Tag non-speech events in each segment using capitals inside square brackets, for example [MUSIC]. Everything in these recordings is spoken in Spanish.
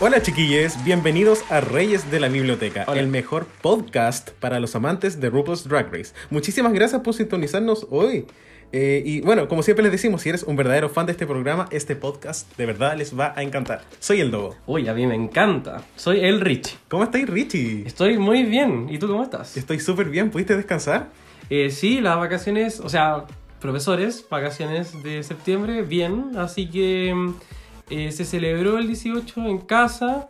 Hola chiquillos, bienvenidos a Reyes de la Biblioteca, Hola. el mejor podcast para los amantes de RuPaul's Drag Race. Muchísimas gracias por sintonizarnos hoy. Eh, y bueno, como siempre les decimos, si eres un verdadero fan de este programa, este podcast de verdad les va a encantar. Soy el Dogo. Uy, a mí me encanta. Soy el Richie. ¿Cómo estáis, Richie? Estoy muy bien. ¿Y tú cómo estás? Estoy súper bien, ¿pudiste descansar? Eh, sí, las vacaciones, o sea, profesores, vacaciones de septiembre, bien. Así que mm, eh, se celebró el 18 en casa,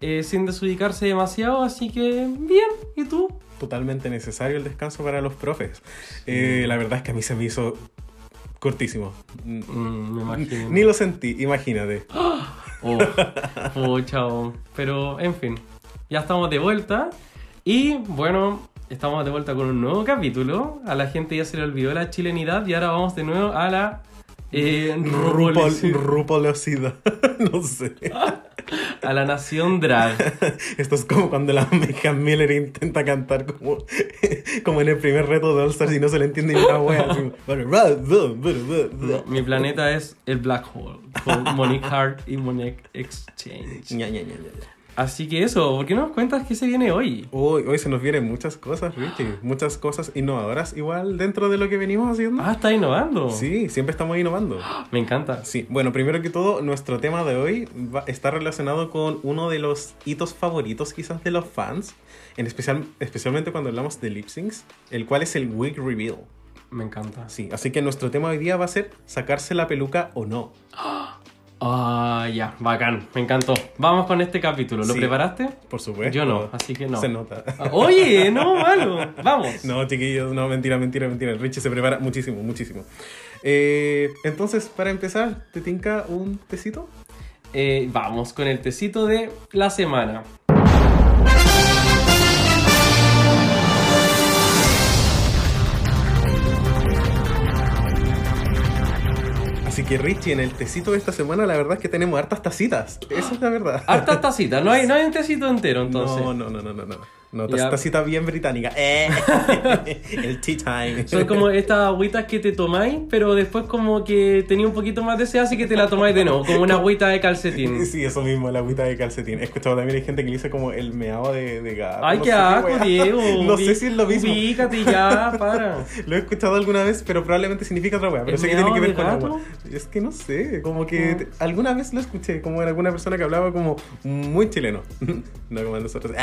eh, sin desubicarse demasiado, así que bien. ¿Y tú? Totalmente necesario el descanso para los profes. Eh, la verdad es que a mí se me hizo cortísimo. Mm, me imagino. Ni lo sentí, imagínate. Oh, oh, chao. Pero, en fin, ya estamos de vuelta. Y bueno, estamos de vuelta con un nuevo capítulo. A la gente ya se le olvidó la chilenidad y ahora vamos de nuevo a la... Eh, Rupol, rupolosidad. [LAUGHS] no sé. a la nación drag. [LAUGHS] Esto es como cuando la Megan Miller intenta cantar como, [LAUGHS] como en el primer reto de All Stars y no se le entiende ni una wea. así No, mi planeta es el Black Hole, con Monique Hart y Monique Exchange. Así que eso, ¿por qué no nos cuentas qué se viene hoy? Hoy, hoy se nos vienen muchas cosas, Richie. Muchas cosas innovadoras igual dentro de lo que venimos haciendo. Ah, está innovando. Sí, siempre estamos innovando. [GASPS] Me encanta. Sí, bueno, primero que todo, nuestro tema de hoy va- está relacionado con uno de los hitos favoritos quizás de los fans, en especial, especialmente cuando hablamos de lip syncs, el cual es el wig reveal. Me encanta. Sí, así que nuestro tema hoy día va a ser sacarse la peluca o no. [GASPS] Ah, ya, bacán, me encantó. Vamos con este capítulo. ¿Lo Sí. preparaste? Por supuesto. Yo no, así que no. Se nota. Ah, Oye, no, malo. Vamos. [LAUGHS] No, chiquillos, no, mentira, mentira, mentira. Richie se prepara muchísimo, muchísimo. Eh, entonces, para empezar, ¿te tinca un tecito? Eh, vamos con el tecito de la semana. Así que Richie, en el tecito de esta semana, la verdad es que tenemos hartas tacitas. Esa es la verdad. Harta tacita, no hay, no hay un tecito entero [LAUGHS] entonces. No, no, no, no, no, no. No, Ya. tacita bien británica. Eh. [LAUGHS] el tea time. Son como estas agüitas que te tomáis, pero después como que tenía un poquito más de sed, así que te la tomáis de nuevo, como una agüita de calcetín. [LAUGHS] Sí, eso mismo, la agüita de calcetín. He escuchado también hay gente que le dice como el meado de, de gato. Ay, no qué asco. Diego. [LAUGHS] No sé si es lo mismo. Ubícate ya, para. Lo he escuchado alguna vez, pero probablemente significa otra wea. Pero ¿El sé que tiene que ver con de agua. gato? Es que no sé, como que te- alguna vez lo escuché, como en alguna persona que hablaba como muy chileno. no como nosotros.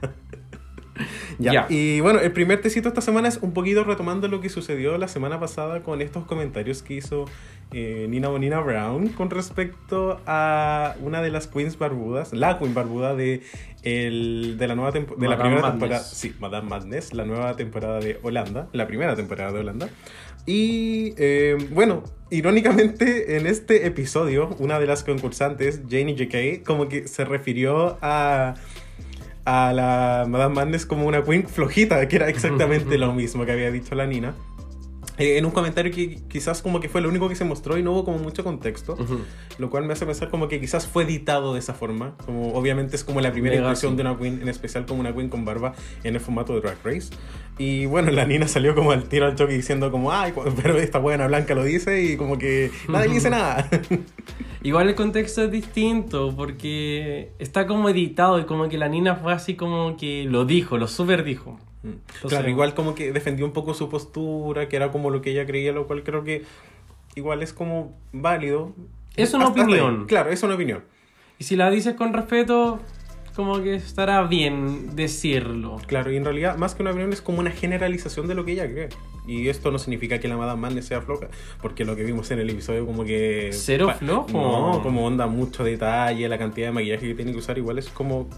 [LAUGHS] Ya. Y bueno, el primer tecito esta semana es un poquito retomando lo que sucedió la semana pasada con estos comentarios que hizo eh, Nina Bonina Brown con respecto a una de las queens barbudas, la queen barbuda de, el, de la nueva de la primera Madness. temporada, sí, Madame Madness, la nueva temporada de Holanda, la primera temporada de Holanda. Y eh, bueno, irónicamente en este episodio, una de las concursantes, Janie J.K., como que se refirió a a la Madame Madness como una queen flojita, que era exactamente [LAUGHS] lo mismo que había dicho la Nina. Eh, en un comentario que quizás como que fue lo único que se mostró y no hubo como mucho contexto, Ujú. lo cual me hace pensar como que quizás fue editado de esa forma, como obviamente es como la primera Mega incursión sí. de una queen, en especial como una queen con barba en el formato de Drag Race. Y bueno, la Nina salió como al tiro al choque diciendo como, ay, pero esta buena blanca lo dice y como que nadie dice nada. [LAUGHS] Igual el contexto es distinto porque está como editado y como que la Nina fue así como que lo dijo, lo super dijo. Claro, igual como que defendió un poco su postura, que era como lo que ella creía, lo cual creo que igual es como válido. Es una Hasta ahí. opinión. Claro, es una opinión. Y si la dices con respeto, como que estará bien decirlo. Claro, y en realidad, más que una opinión, es como una generalización de lo que ella cree. Y esto no significa que la Madame Madness sea floja, porque lo que vimos en el episodio, como que. ¿Cero flojo? No, como onda mucho detalle, la cantidad de maquillaje que tiene que usar, igual es como.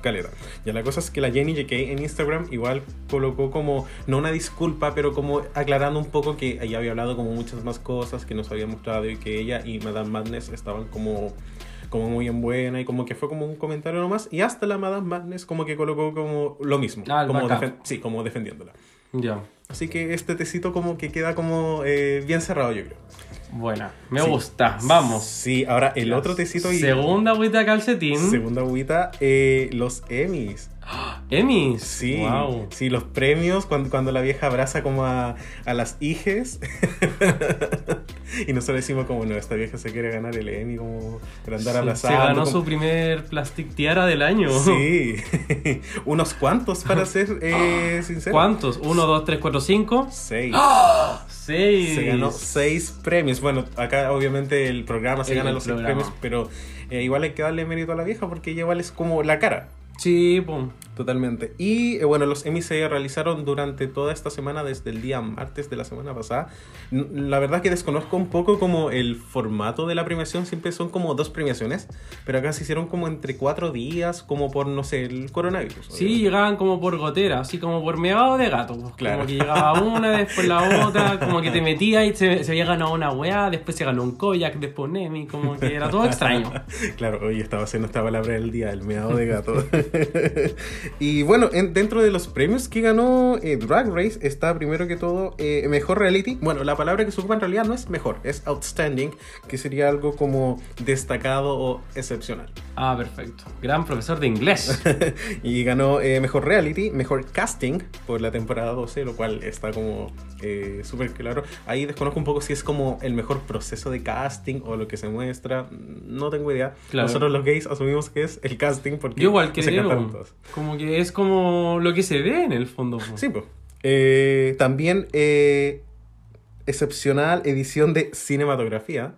Caleta. Ya la cosa es que la Jenny JK en Instagram igual colocó como, no una disculpa, pero como aclarando un poco que ella había hablado como muchas más cosas que nos había mostrado y que ella y Madame Madness estaban como como muy en buena y como que fue como un comentario nomás y hasta la Madame Madness como que colocó como lo mismo Ah, como sí como defendiéndola Ya. así que este tecito como que queda como eh, bien cerrado yo creo Buena. Me Sí. gusta. Vamos. sí ahora el otro tecito y Segunda agüita calcetín. segunda agüita eh, los Emmys Emmys. Sí, Wow. sí, los premios cuando, cuando la vieja abraza como a, a las hijes. [LAUGHS] y nosotros decimos como, no, esta vieja se quiere ganar el Emmy como por andar Se abrazando. ganó como- su primer plastic tiara del año. Sí, [LAUGHS] unos cuantos para ser eh, sincero. ¿Cuántos? ¿Uno, dos, tres, cuatro, cinco? Seis. Seis. Se ganó seis premios. Bueno, acá obviamente el programa se El- gana el los seis premios, pero eh, igual hay que darle mérito a la vieja porque ella igual es como la cara. Sí, pum. Totalmente. Y eh, bueno, los Emmy se realizaron durante toda esta semana, desde el día martes de la semana pasada. La verdad que desconozco un poco como el formato de la premiación, siempre son como dos premiaciones, pero acá se hicieron como entre cuatro días, como por, no sé, el coronavirus. Sí, obviamente. llegaban como por gotera, así como por meado de gato. pues, Claro. Como que llegaba una, [LAUGHS] después la otra, como que te metías y se, se había ganado una weá, después se ganó un koyak, después un Emmy, como que era todo extraño. [LAUGHS] Claro, hoy estaba haciendo esta palabra del día, el meado de gato. [LAUGHS] y bueno, en- dentro de los premios que ganó eh, Drag Race está primero que todo eh, mejor reality. Bueno, la palabra que se ocupa en realidad no es mejor, es outstanding, que sería algo como destacado o excepcional. Ah, perfecto. Gran profesor de inglés. [LAUGHS] y ganó eh, mejor reality, mejor casting por la temporada 12, lo cual está como eh, súper claro. Ahí desconozco un poco si es como el mejor proceso de casting o lo que se muestra. No tengo idea. Claro. Nosotros los gays asumimos que es el casting porque Yo igual [LAUGHS] se cantaron creo. todos. Como que es como lo que se ve en el fondo. Sí, pues. Eh, también eh, excepcional edición de cinematografía.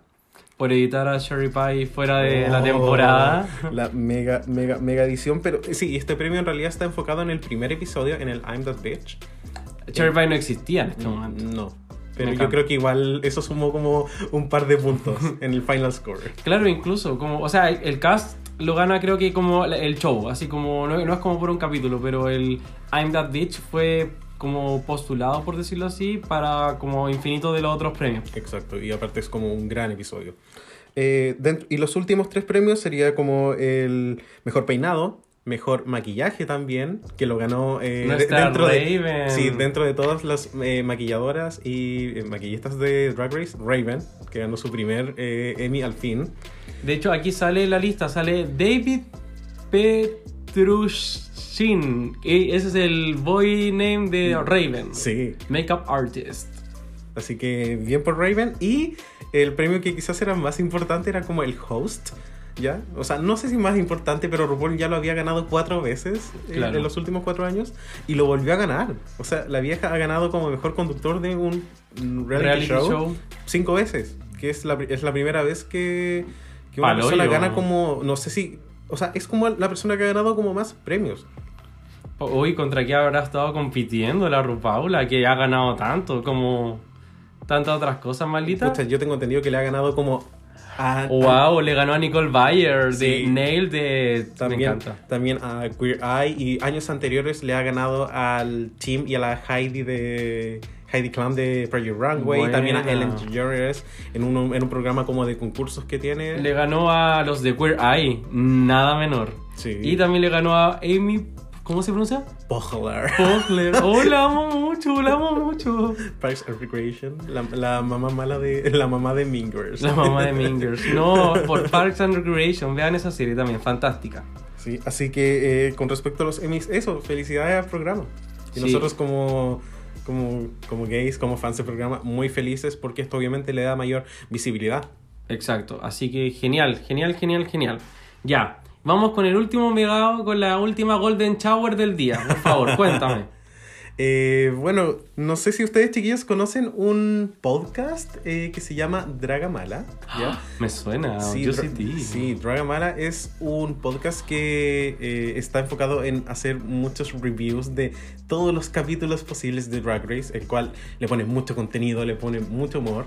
Por editar a Sherry Pie fuera de la Oh, temporada. [LAUGHS] La mega, mega, mega edición. Pero eh, sí, este premio en realidad está enfocado en el primer episodio, en el I'm That Bitch. Cherry Pie no existía en este momento. No. Pero yo creo que igual eso sumó como un par de puntos en el final score. Claro, incluso, como, o sea, el cast lo gana creo que como el show, así como, no, no es como por un capítulo, pero el I'm That Bitch fue como postulado, por decirlo así, para como infinito de los otros premios. Exacto, y aparte es como un gran episodio. Eh, dentro- y los últimos tres premios sería como el mejor peinado, mejor maquillaje también, que lo ganó eh, de- dentro de Raven. sí, dentro de todas las eh, maquilladoras y eh, maquillistas de Drag Race, Raven, que ganó su primer eh, Emmy al fin. De hecho, aquí sale la lista, sale David Petrushin. y Ese es el boy name de Raven. Sí, Makeup artist. así que bien por Raven. Y el premio que quizás era más importante era como el host. ¿Ya? O sea, no sé si más importante, pero RuPaul ya lo había ganado cuatro veces eh, en los últimos cuatro años y lo volvió a ganar. O sea, la vieja ha ganado como mejor conductor de un reality, Reality show, show. cinco veces, que es la, es la primera vez que, que una Paloyo. persona gana como, no sé si, o sea, es como la persona que ha ganado como más premios. Uy, ¿contra qué habrá estado compitiendo la Rupaula? Que ha ganado tanto, como tantas otras cosas malditas. Pucha, yo tengo entendido que le ha ganado como a, Wow, le ganó a Nicole Bayer de Sí. Nail de... Me También, encanta. también a Queer Eye y años anteriores le ha ganado al Team y a la Heidi de Heidi Klum de Project Runway, Buena. también a Ellen DeGeneres en un, en un programa como de concursos que tiene. Le ganó a los de Queer Eye, nada menor. Sí. Y también le ganó a Amy... ¿Cómo se pronuncia? Poehler. Pogler. [LAUGHS] Oh, la amo mucho, la amo mucho. Parks and Recreation, la, la mamá mala de la mamá de Mingers. La mamá de [LAUGHS] Mingers. No, por Parks and Recreation. Vean esa serie también, fantástica. Sí, así que eh, con respecto a los Emmys, eso, felicidades al programa. Y Sí. nosotros como, como, como gays, como fans del programa, muy felices porque esto obviamente le da mayor visibilidad. Exacto. Así que genial, genial, genial, genial. Ya. Vamos con el último megado, con la última Golden Shower del día. Por favor, cuéntame. [LAUGHS] Eh, bueno, no sé si ustedes chiquillos conocen un podcast eh, que se llama Dragamala. ¿ya? Me suena, Sí, yo sí, sí, Dragamala es un podcast que eh, está enfocado en hacer muchos reviews de todos los capítulos posibles de Drag Race, el cual le pone mucho contenido, le pone mucho humor.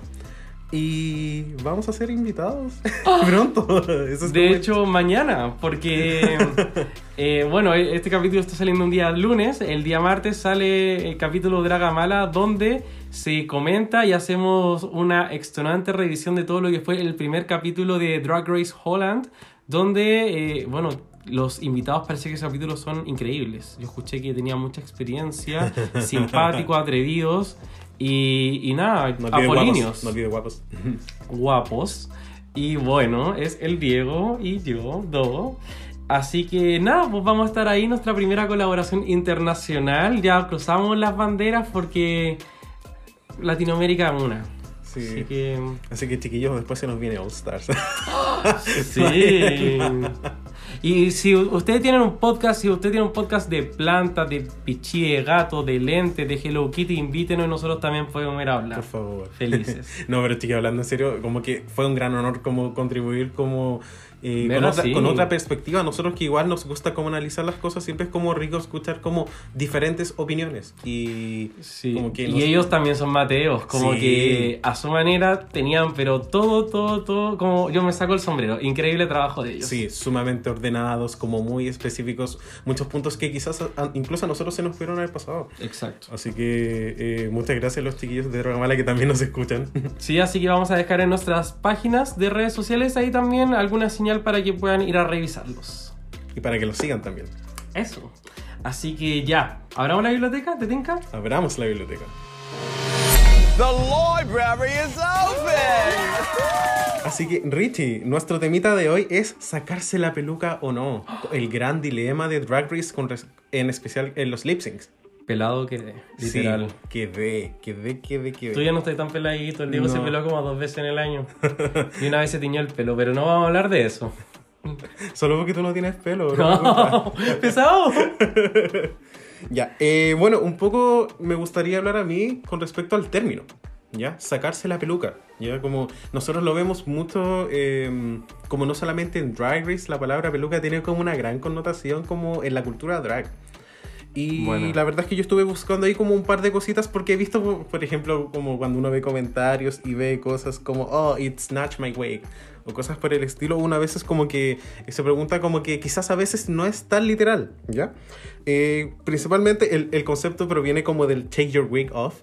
Y vamos a ser invitados [LAUGHS] [LAUGHS] pronto. Eso es De hecho, mañana, porque, [LAUGHS] eh, bueno, este capítulo está saliendo un día lunes, el día martes sale el capítulo Dragamala, donde se comenta y hacemos una extenuante revisión de todo lo que fue el primer capítulo de Drag Race Holland, donde, eh, bueno, los invitados parece que esos capítulos son increíbles. Yo escuché que tenía mucha experiencia, [LAUGHS] simpáticos, atrevidos y, y nada, no guapos. Olvide guapos. guapos. Y bueno, es el Diego y yo, Do. Así que nada, pues vamos a estar ahí, nuestra primera colaboración internacional. Ya cruzamos las banderas porque Latinoamérica es una. Sí. Así que Así que chiquillos, después se nos viene All Stars. [LAUGHS] sí. Y si ustedes tienen un podcast, si usted tiene un podcast de plantas, de pichí, de gato, de lentes, de Hello Kitty, invítenos y nosotros también podemos ir a hablar. Por favor. Felices. [LAUGHS] no, pero chiquillos, hablando en serio, como que fue un gran honor como contribuir como eh, con, otra, con otra perspectiva. Nosotros que igual nos gusta como analizar las cosas, siempre es como rico escuchar como diferentes opiniones. Y Sí, como que y nos- ellos también son mateos, como Sí. que a su manera tenían, pero todo, todo, todo, como yo me saco el sombrero, increíble trabajo de ellos. Sí, sumamente ordenados, como muy específicos, muchos puntos que quizás a- incluso a nosotros se nos pudieron haber pasado. Exacto. Así que eh, muchas gracias a los chiquillos de Drogamala que también nos escuchan. Sí, así que vamos a dejar en nuestras páginas de redes sociales ahí también alguna señal para que puedan ir a revisarlos. y para que los sigan también. Eso. Así que ya, ¿abramos la biblioteca? ¿Te tinca? Abramos la biblioteca. The library is open! Así que, Richie, nuestro temita de hoy es sacarse la peluca o no. El gran dilema de Drag Race, con en especial en los lip syncs. Pelado quedé, literal. Sí, quedé, quedé, quedé, quedé. Tú ya no estás tan peladito, el Diego se No. peló como dos veces en el año. [LAUGHS] Y una vez se tiñó el pelo, pero no vamos a hablar de eso. Solo porque tú no tienes pelo, bro. No, [LAUGHS] pesado. Ya, eh, bueno, un poco me gustaría hablar a mí con respecto al término, ¿ya? Sacarse la peluca, ¿ya? Como nosotros lo vemos mucho, eh, como no solamente en Drag Race, la palabra peluca tiene como una gran connotación como en la cultura drag. Y Bueno. la verdad es que yo estuve buscando ahí como un par de cositas porque he visto, por- ejemplo, como cuando uno ve comentarios y ve cosas como, oh, it snatched my wig, o cosas por el estilo, una vez es como que se pregunta como que quizás a veces no es tan literal, ¿ya? Eh, principalmente el, el concepto proviene como del take your wig off,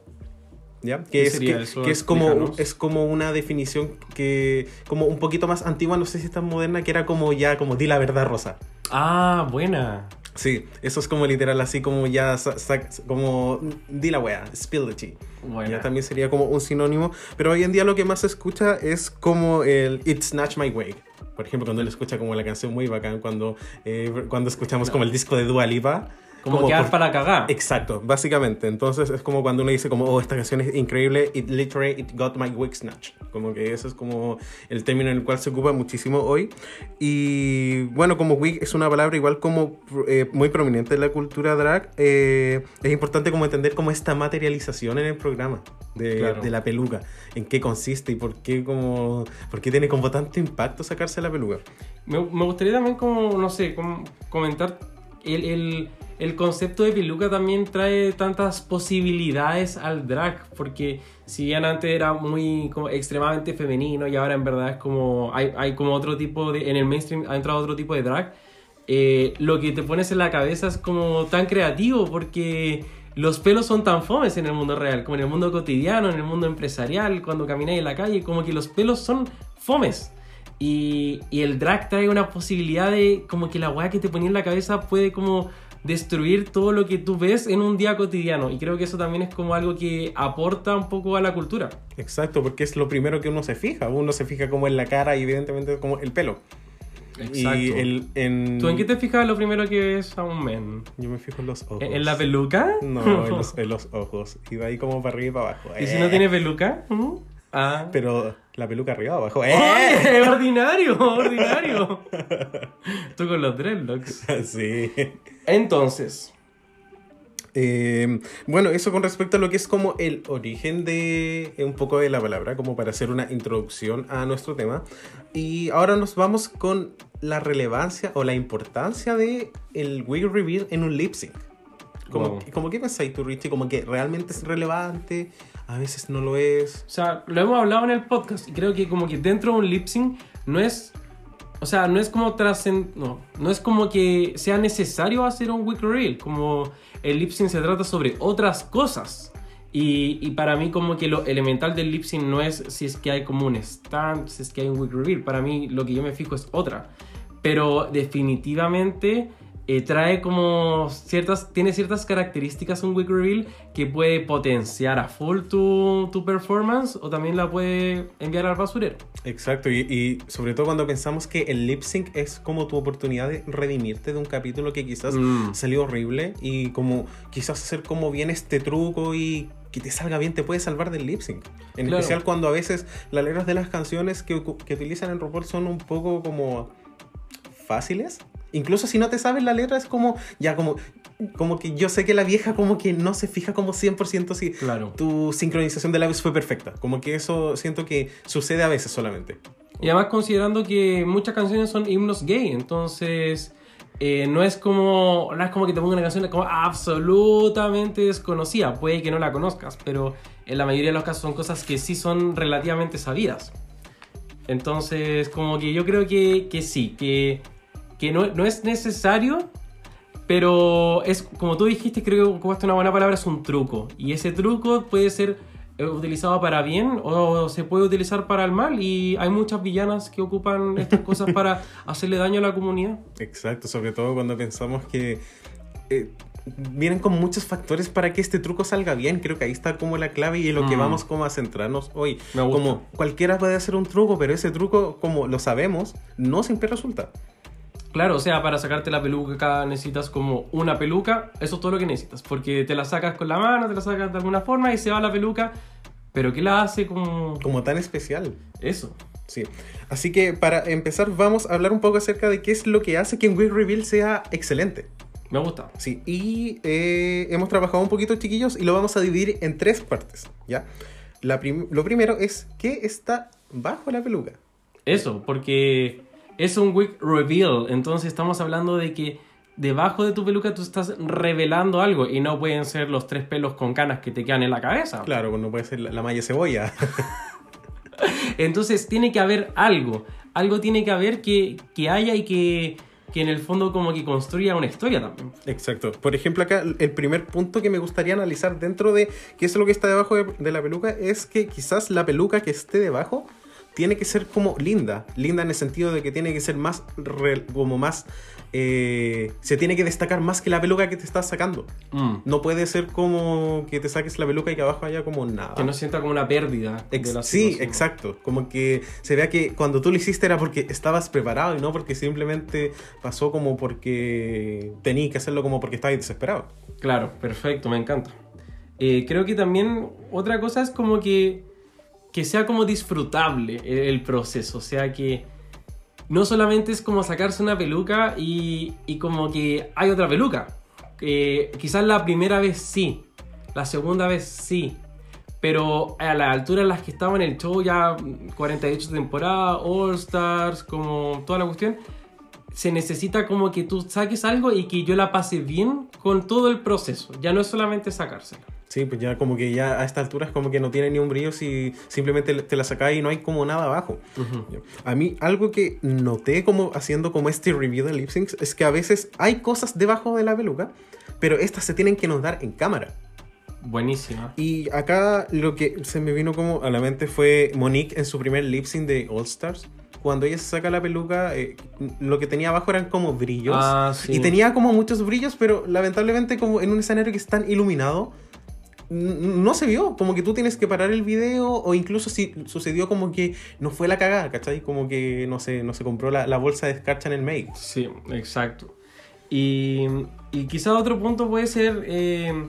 ¿ya? Que ¿Qué es, que, que es, como, es como una definición que, como un poquito más antigua, no sé si es tan moderna, que era como ya, como di la verdad rosa. Ah, buena. Sí, eso es como literal, así como ya, sa- sa- como di la wea, spill the tea. Buena. Ya también sería como un sinónimo, pero hoy en día lo que más se escucha es como el It Snatch My Wig. Por ejemplo, cuando él escucha como la canción muy bacán, cuando, eh, cuando escuchamos como el disco de Dua Lipa. Como, quedar por- para cagar. Exacto, básicamente. Entonces es como cuando uno dice como, oh, esta canción es increíble, it literally, it got my wig snatched. Como que ese es como el término en el cual se ocupa muchísimo hoy. Y bueno, como wig es una palabra igual como eh, muy prominente en la cultura drag, eh, es importante como entender como esta materialización en el programa de, Claro. de la peluca, en qué consiste y por qué, como, por qué tiene como tanto impacto sacarse la peluca. Me, me gustaría también como, no sé, como comentar el, el, el concepto de peluca también trae tantas posibilidades al drag, porque si bien antes era muy como extremadamente femenino y ahora en verdad es como, hay, hay como otro tipo de, en el mainstream ha entrado otro tipo de drag, eh, lo que te pones en la cabeza es como tan creativo, porque los pelos son tan fomes en el mundo real, como en el mundo cotidiano, en el mundo empresarial, cuando camináis en la calle, como que los pelos son fomes. Y, y el drag trae una posibilidad de como que la weá que te ponía en la cabeza puede como destruir todo lo que tú ves en un día cotidiano. Y creo que eso también es como algo que aporta un poco a la cultura. Exacto, porque es lo primero que uno se fija. Uno se fija como en la cara y evidentemente como el pelo. Y el, en... ¿Tú en qué te fijas lo primero que ves a un men? Yo me fijo en los ojos. ¿En, en la peluca? No, en [LAUGHS] los, en los ojos. Y de ahí como para arriba y para abajo. ¿Y si Eh. no tiene peluca? ¿Mm? Ah. Pero la peluca arriba abajo. ¡Eh! ¡Oye! ¡Ordinario! ¡Ordinario! [LAUGHS] Tú con los dreadlocks. Sí. Entonces, Eh, bueno, eso con respecto a lo que es como el origen de eh, un poco de la palabra, como para hacer una introducción a nuestro tema. Y ahora nos vamos con la relevancia o la importancia de el wig reveal en un lip sync. Como, Wow. como ¿Qué pensáis tú, Richie? Como que realmente es relevante, a veces no lo es. O sea, lo hemos hablado en el podcast y creo que como que dentro de un lip sync no es... O sea, no es como trascend... No, no es como que sea necesario hacer un week reel. Como el lip sync se trata sobre otras cosas. Y, y para mí como que lo elemental del lip sync no es si es que hay como un stand, si es que hay un week reveal. Para mí lo que yo me fijo es otra. Pero definitivamente eh, trae como ciertas, tiene ciertas características un week reveal que puede potenciar a full tu, tu performance o también la puede enviar al basurero. Exacto, y, y sobre todo cuando pensamos que el lip sync es como tu oportunidad de redimirte de un capítulo que quizás Mm. salió horrible y como quizás hacer como bien este truco y que te salga bien te puede salvar del lip sync. En Claro. especial cuando a veces las letras de las canciones que utilizan en RuPaul son un poco como fáciles. Incluso si no te sabes la letra es como ya como como que yo sé que la vieja como que no se fija como 100% si Claro. tu sincronización de labios fue perfecta. Como que eso siento que sucede a veces solamente. Y además considerando que muchas canciones son himnos gay, entonces eh, no es como no es como que te ponga una canción como absolutamente desconocida, puede que no la conozcas, pero en la mayoría de los casos son cosas que sí son relativamente sabidas. Entonces, como que yo creo que, que sí, que, que no, no es necesario, pero es como tú dijiste, creo que ocupaste una buena palabra, es un truco. Y ese truco puede ser eh, utilizado para bien o se puede utilizar para el mal. Y hay muchas villanas que ocupan [LAUGHS] estas cosas para hacerle daño a la comunidad. Exacto, sobre todo cuando pensamos que eh, vienen con muchos factores para que este truco salga bien. Creo que ahí está como la clave y en lo que Mm. vamos como a centrarnos hoy. Como cualquiera puede hacer un truco, pero ese truco, como lo sabemos, no siempre resulta. Claro, o sea, para sacarte la peluca necesitas como una peluca, eso es todo lo que necesitas, porque te la sacas con la mano, te la sacas de alguna forma y se va la peluca, pero ¿qué la hace como Como tan especial. eso? Sí. Así que para empezar vamos a hablar un poco acerca de qué es lo que hace que un Wig Reveal sea excelente. Me gusta. Sí, y eh, hemos trabajado un poquito, chiquillos, y lo vamos a dividir en tres partes, ¿ya? La prim- lo primero es qué está bajo la peluca. Eso, porque es un wig reveal, entonces estamos hablando de que debajo de tu peluca tú estás revelando algo y no pueden ser los tres pelos con canas que te quedan en la cabeza. Claro, no puede ser la, la malla cebolla. [LAUGHS] Entonces tiene que haber algo, algo tiene que haber que, que haya y que, que en el fondo como que construya una historia también. Exacto. Por ejemplo, acá el primer punto que me gustaría analizar dentro de qué es lo que está debajo de, de la peluca es que quizás la peluca que esté debajo tiene que ser como linda. Linda en el sentido de que tiene que ser más, re- como más, eh, se tiene que destacar más que la peluca que te estás sacando. Mm. No puede ser como que te saques la peluca y que abajo haya como nada. Que no sienta como una pérdida. de Ex- la sí, exacto. Como que se vea que cuando tú lo hiciste era porque estabas preparado y no porque simplemente pasó como porque tenías que hacerlo como porque estabas desesperado. Claro, perfecto, me encanta. Eh, creo que también otra cosa es como que, que sea como disfrutable el, proceso, o sea que no solamente es como sacarse una peluca y, y como que hay otra peluca. Eh, quizás la primera vez sí, la segunda vez sí, pero a la altura en las que estaba en el show ya 48 temporadas, All Stars, como toda la cuestión, se necesita como que tú saques algo y que yo la pase bien con todo el proceso. Ya no es solamente sacársela. Sí, pues ya como que ya a esta altura es como que no tiene ni un brillo si simplemente te la sacas y no hay como nada abajo. A mí algo que noté como haciendo como este review de lip syncs es que a veces hay cosas debajo de la peluca, pero estas se tienen que notar en cámara. Buenísima. Y acá lo que se me vino como a la mente fue Monique en su primer lip sync de All Stars. Cuando ella se saca la peluca, eh, lo que tenía abajo eran como brillos. Ah, sí. Y tenía como muchos brillos, pero lamentablemente como en un escenario que es tan iluminado, no se vio. Como que tú tienes que parar el video o incluso si sucedió como que no fue la cagada, ¿cachai? Como que no se, no se compró la, la bolsa de escarcha en el make. Sí, exacto. Y, y quizá otro punto puede ser eh,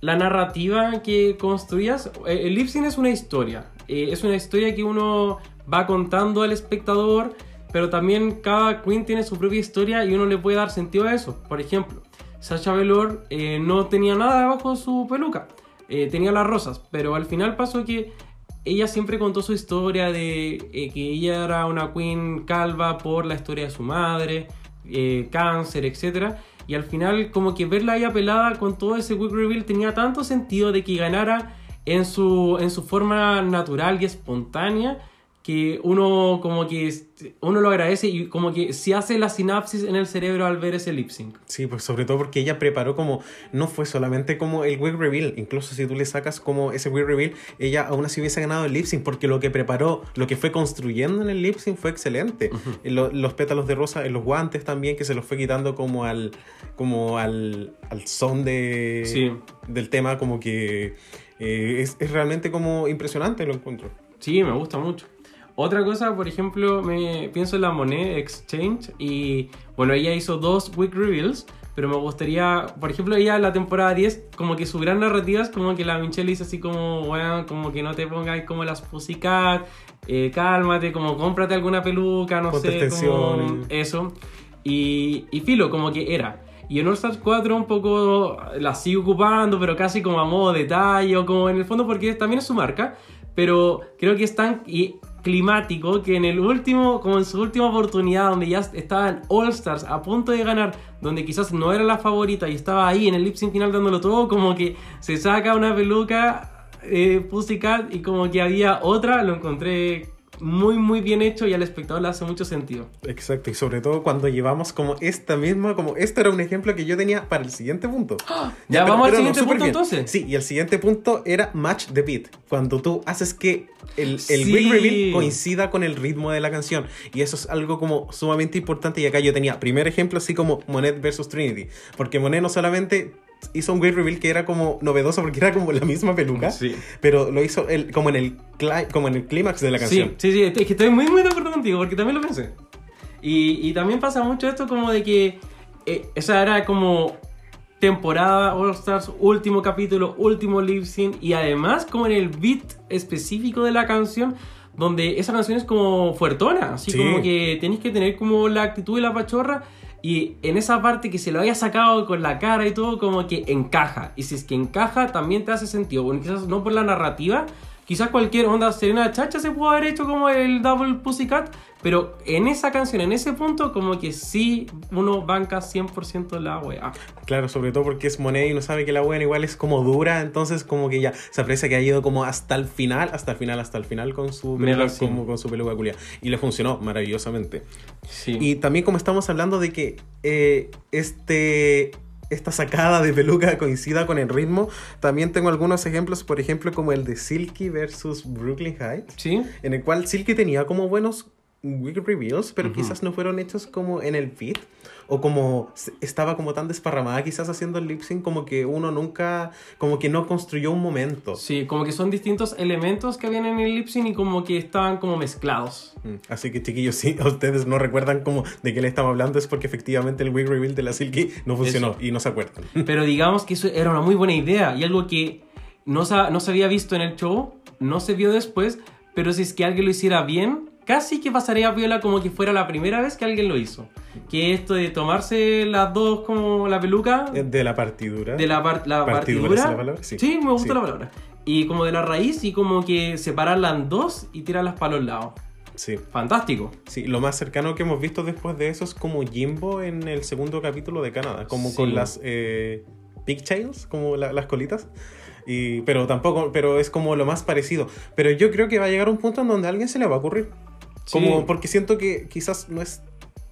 la narrativa que construyas. Eh, El lip es una historia. Eh, es una historia que uno va contando al espectador, pero también cada queen tiene su propia historia y uno le puede dar sentido a eso. Por ejemplo, Sacha Velour no tenía nada debajo de su peluca. Eh, tenía las rosas, pero al final pasó que ella siempre contó su historia de eh, que ella era una queen calva por la historia de su madre, eh, cáncer, etc. Y al final como que verla ella pelada con todo ese wig reveal tenía tanto sentido de que ganara en su, en su forma natural y espontánea que uno como que uno lo agradece y como que se hace la sinapsis en el cerebro al ver ese lip sync. Sí, pues sobre todo porque ella preparó como, no fue solamente como el wig reveal, incluso si tú le sacas como ese wig reveal, ella aún así hubiese ganado el lip sync porque lo que preparó, lo que fue construyendo en el lip sync fue excelente. Lo- los pétalos de rosa en los guantes también, que se los fue quitando como al, como al, al son de, Sí. del tema, como que eh, es, es realmente como impresionante lo encuentro. Sí, me gusta mucho. Otra cosa, por ejemplo, me pienso en la Monet Exchange y bueno, ella hizo dos wig reveals, pero me gustaría, por ejemplo, ella en la temporada 10, como que su gran narrativa es como que la Michelle dice así como, bueno, como que no te pongas como las Pussycat, eh, cálmate, como cómprate alguna peluca, no sé, como eso. Y, y filo, como que era. Y en All Stars 4 un poco la sigue ocupando, pero casi como a modo detalle o como en el fondo porque también es su marca. Pero creo que es tan y- climático que en el último, como en su última oportunidad donde ya estaban All Stars a punto de ganar, donde quizás no era la favorita y estaba ahí en el lip sync final dándolo todo, como que se saca una peluca eh, Pussycat y como que había otra, lo encontré muy muy bien hecho y al espectador le hace mucho sentido. Exacto, y sobre todo cuando llevamos como esta misma, como este era un ejemplo que yo tenía para el siguiente punto. Ya, vamos al siguiente punto, bien. entonces. Sí, y el siguiente punto era match the beat, cuando tú haces que el, el Sí. reveal coincida con el ritmo de la canción. Y eso es algo como sumamente importante. Y acá yo tenía primer ejemplo, así como Monet versus Trinity. Porque Monet no solamente hizo un wig reveal que era como novedoso porque era como la misma peluca, Sí. pero lo hizo el- como en el como en el clímax de la canción. Sí, sí, sí, es que estoy muy, muy de acuerdo contigo, porque también lo pensé. Y, y también pasa mucho esto como de que eh, esa era como temporada All Stars, último capítulo, último lip sync, y además como en el beat específico de la canción, donde esa canción es como fuertona, así Sí. como que tenéis que tener como la actitud y la pachorra. Y en esa parte que se lo haya sacado con la cara y todo, como que encaja. Y si es que encaja, también te hace sentido. Bueno, quizás no por la narrativa, quizás cualquier onda Serena Chacha se puede haber hecho como el Double Pussycat, pero en esa canción, en ese punto, como que sí uno banca 100% la wea. Claro, sobre todo porque es Monet y uno sabe que la buena igual es como dura, entonces como que ya se aprecia que ha ido como hasta el final, hasta el final, hasta el final con su peluca, como con su peluca culia. Y le funcionó maravillosamente. Sí. Y también como estamos hablando de que eh, este esta sacada de peluca coincida con el ritmo, también tengo algunos ejemplos, por ejemplo, como el de Silky versus Brooklyn Heights, ¿Sí? en el cual Silky tenía como buenos wig reveals, pero quizás no fueron hechos como en el beat o como estaba como tan desparramada quizás haciendo el lip sync como que uno nunca como que no construyó un momento. Sí, como que son distintos elementos que habían en el lip sync y como que estaban como mezclados. Mm, Así que chiquillos, si ustedes no recuerdan como de qué le estamos hablando es porque efectivamente el wig reveal de la Silky no funcionó Eso. y no se acuerdan. [LAUGHS] Pero digamos que eso era una muy buena idea y algo que no se, no se había visto en el show, no se vio después, pero si es que alguien lo hiciera bien, casi que pasaría viola como que fuera la primera vez que alguien lo hizo. Que esto de tomarse las dos como la peluca, Eh, De la partidura. de la, par- la ¿Partidura partidura. es la palabra? Sí. me gusta Sí. la palabra. Y como de la raíz y como que separarla en dos y tirarlas para los lados. Sí. Fantástico. Sí, lo más cercano que hemos visto después de eso es como Jimbo en el segundo capítulo de Canadá, como Sí. con las eh, pigtails, como la- las colitas. Y, pero tampoco, pero es como lo más parecido. Pero yo creo que va a llegar un punto en donde a alguien se le va a ocurrir. Como, Sí. Porque siento que quizás no es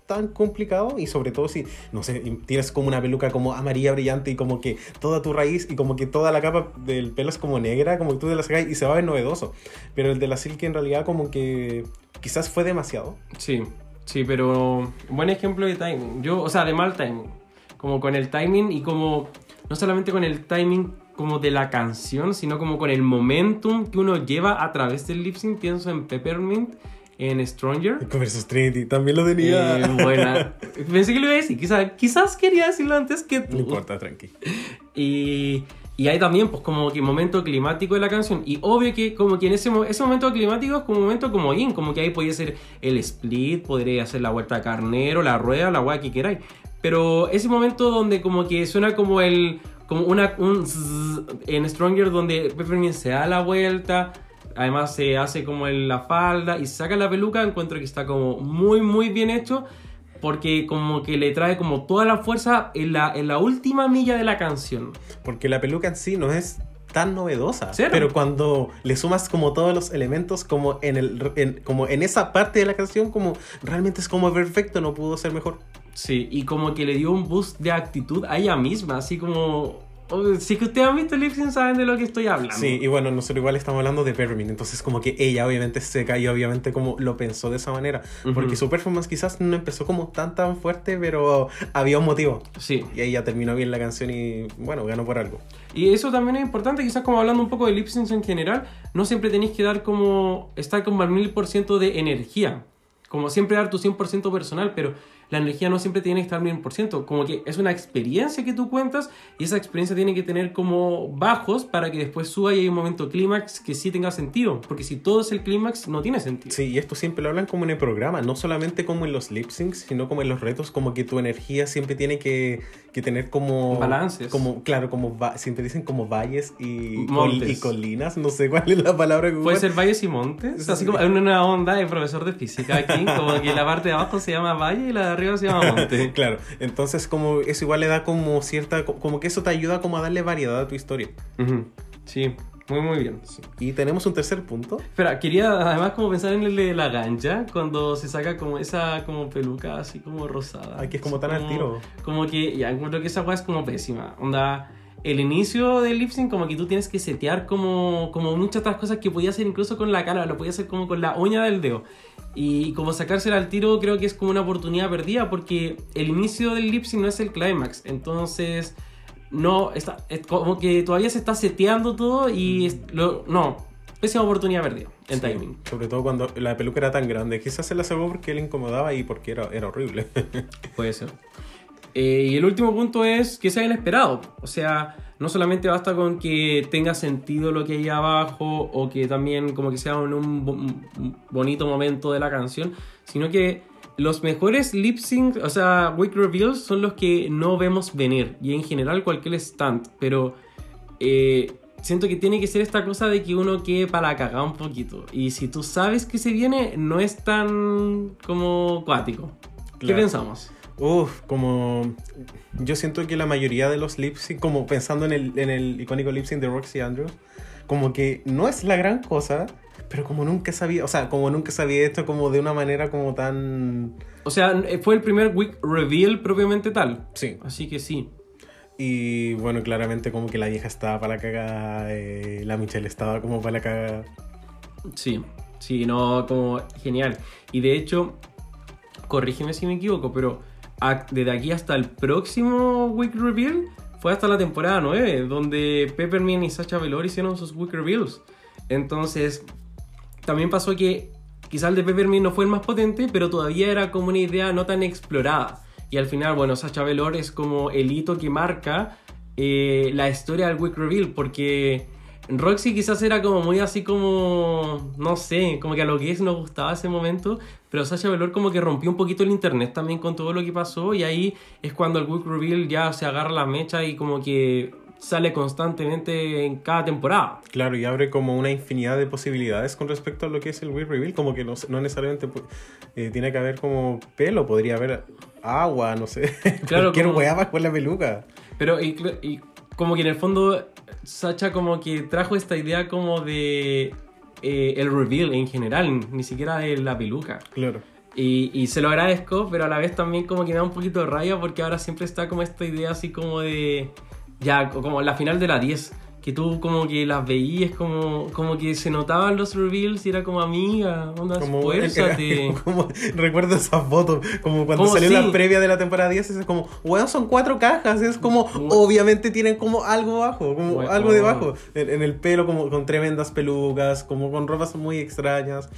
tan complicado y sobre todo si, no sé, tienes como una peluca como amarilla brillante y como que toda tu raíz y como que toda la capa del pelo es como negra, como que tú te la sacas y se va a ver novedoso. Pero el de la Silky en realidad como que quizás fue demasiado. Sí, sí, pero buen ejemplo de timing. Yo, o sea, de mal timing. Como con el timing y como, no solamente con el timing como de la canción, sino como con el momentum que uno lleva a través del lip sync. Pienso en Peppermint, en Stranger. Versus Trinity, también lo tenía. Eh, buena. Pensé que lo iba a decir, quizás, quizás quería decirlo antes que tú. No importa, tranqui. Y, y hay también, pues, como que momento climático de la canción. Y obvio que, como que en ese, ese momento climático es como un momento como in, como que ahí podría ser el split, podría hacer la vuelta a carnero, la rueda, la weá que queráis. pero ese momento donde como que suena como el como una un zzzz en Stronger donde Peppermint se da la vuelta, además se hace como en la falda y saca la peluca, encuentro que está como muy muy bien hecho porque como que le trae como toda la fuerza en la, en la última milla de la canción. Porque la peluca en sí no es tan novedosa. Cero. Pero cuando le sumas como todos los elementos como en, el, en- como en esa parte de la canción, como realmente es como perfecto, no pudo ser mejor. Sí, y como que le dio un boost de actitud a ella misma, así como... Si que ustedes han visto el sync saben de lo que estoy hablando. Sí, y bueno, nosotros igual estamos hablando de Peppermint, entonces como que ella obviamente se cayó, obviamente como lo pensó de esa manera, porque su performance quizás no empezó como tan tan fuerte, pero había un motivo. Sí. Y ya terminó bien la canción y bueno, ganó por algo. Y eso también es importante, quizás como hablando un poco de syncs en general, no siempre tenéis que dar como, estar como al mil por ciento de energía. Como siempre dar tu 100% personal, pero la energía no siempre tiene que estar al mil por ciento. Como que es una experiencia que tú cuentas y esa experiencia tiene que tener como bajos para que después suba y hay un momento clímax que sí tenga sentido. Porque si todo es el clímax, no tiene sentido. Sí, y esto siempre lo hablan como en el programa, no solamente como en los lip syncs, sino como en los retos, como que tu energía siempre tiene que, que tener como... Balances. Como, claro, como siempre dicen como valles y, col- y colinas, no sé cuál es la palabra que Puede ser valles y montes, así como en una onda de profesor de física aquí, como que la parte de abajo se llama valle y la de arriba [LAUGHS] Claro, entonces como eso igual le da como cierta, co- como que eso te ayuda como a darle variedad a tu historia. Sí, muy muy bien. Y tenemos un tercer punto. Espera, quería además como pensar en el de la gancha, cuando se saca como esa como peluca así como rosada. Ay, que es como tan al tiro. Como que ya encuentro que esa weá es como pésima. Onda, el inicio del lip sync como que tú tienes que setear como, como muchas otras cosas que podía hacer incluso con la cara, lo podía hacer como con la uña del dedo. Y como sacársela al tiro creo que es como una oportunidad perdida porque el inicio del lip no es el climax. Entonces, no, está, es como que todavía se está seteando todo y es- lo, no, pésima oportunidad perdida en Sí, timing. Sobre todo cuando la peluca era tan grande. Quizás se la salvó porque le incomodaba y porque era, era horrible. [LAUGHS] Puede ser. Eh, y el último punto es que sea inesperado. O sea, no solamente basta con que tenga sentido lo que hay abajo o que también como que sea un, un bonito momento de la canción, sino que los mejores lip sync, o sea, week reveals son los que no vemos venir y en general cualquier stand, pero eh, siento que tiene que ser esta cosa de que uno quede para la cagada un poquito y si tú sabes que se viene no es tan como cuático. ¿Qué pensamos? Uf, como yo siento que la mayoría de los lip sync, como pensando en el, en el icónico lip sync de Roxy Andrews, como que no es la gran cosa, pero como nunca sabía, o sea, como nunca sabía esto como de una manera como tan... O sea, eh, fue el primer week reveal propiamente tal. Sí. Así que sí. Y bueno, claramente como que la vieja estaba para la cagada, eh, la Michelle estaba como para la cagada. Sí. Sí, no, como genial. Y de hecho, corrígeme si me equivoco, pero desde aquí hasta el próximo week reveal fue hasta la temporada 9, donde Peppermint y Sacha Velour hicieron sus week reveals. Entonces, también pasó que quizás el de Peppermint no fue el más potente, pero todavía era como una idea no tan explorada. Y al final, bueno, Sacha Velour es como el hito que marca eh, la historia del Week Reveal, porque Roxy quizás era como muy así como, no sé, como que a los gays nos gustaba ese momento, pero Sasha Velour como que rompió un poquito el internet también con todo lo que pasó y ahí es cuando el Week Reveal ya se agarra la mecha y como que sale constantemente en cada temporada. Claro, y abre como una infinidad de posibilidades con respecto a lo que es el Wii Reveal, como que no, no necesariamente eh, tiene que haber como pelo, podría haber agua, no sé, [LAUGHS] Claro, cualquier como- weá bajo la peluca. Pero y como que en el fondo Sacha como que trajo esta idea como de eh, el reveal en general, ni siquiera de la peluca. Claro. Y, y se lo agradezco, pero a la vez también como que me da un poquito de rabia porque ahora siempre está como esta idea así como de... Ya, co- como la final de la 10, que tú como que las veías como, como que se notaban los reveals y era como amiga, onda, Como, esfuérzate. [LAUGHS] como- recuerdo esa foto, como cuando Como salió sí. la previa de la temporada 10, es como, weón, son cuatro cajas, es como, obviamente tienen como algo bajo, como algo debajo, en, en el pelo, como con tremendas pelucas, como con ropas muy extrañas.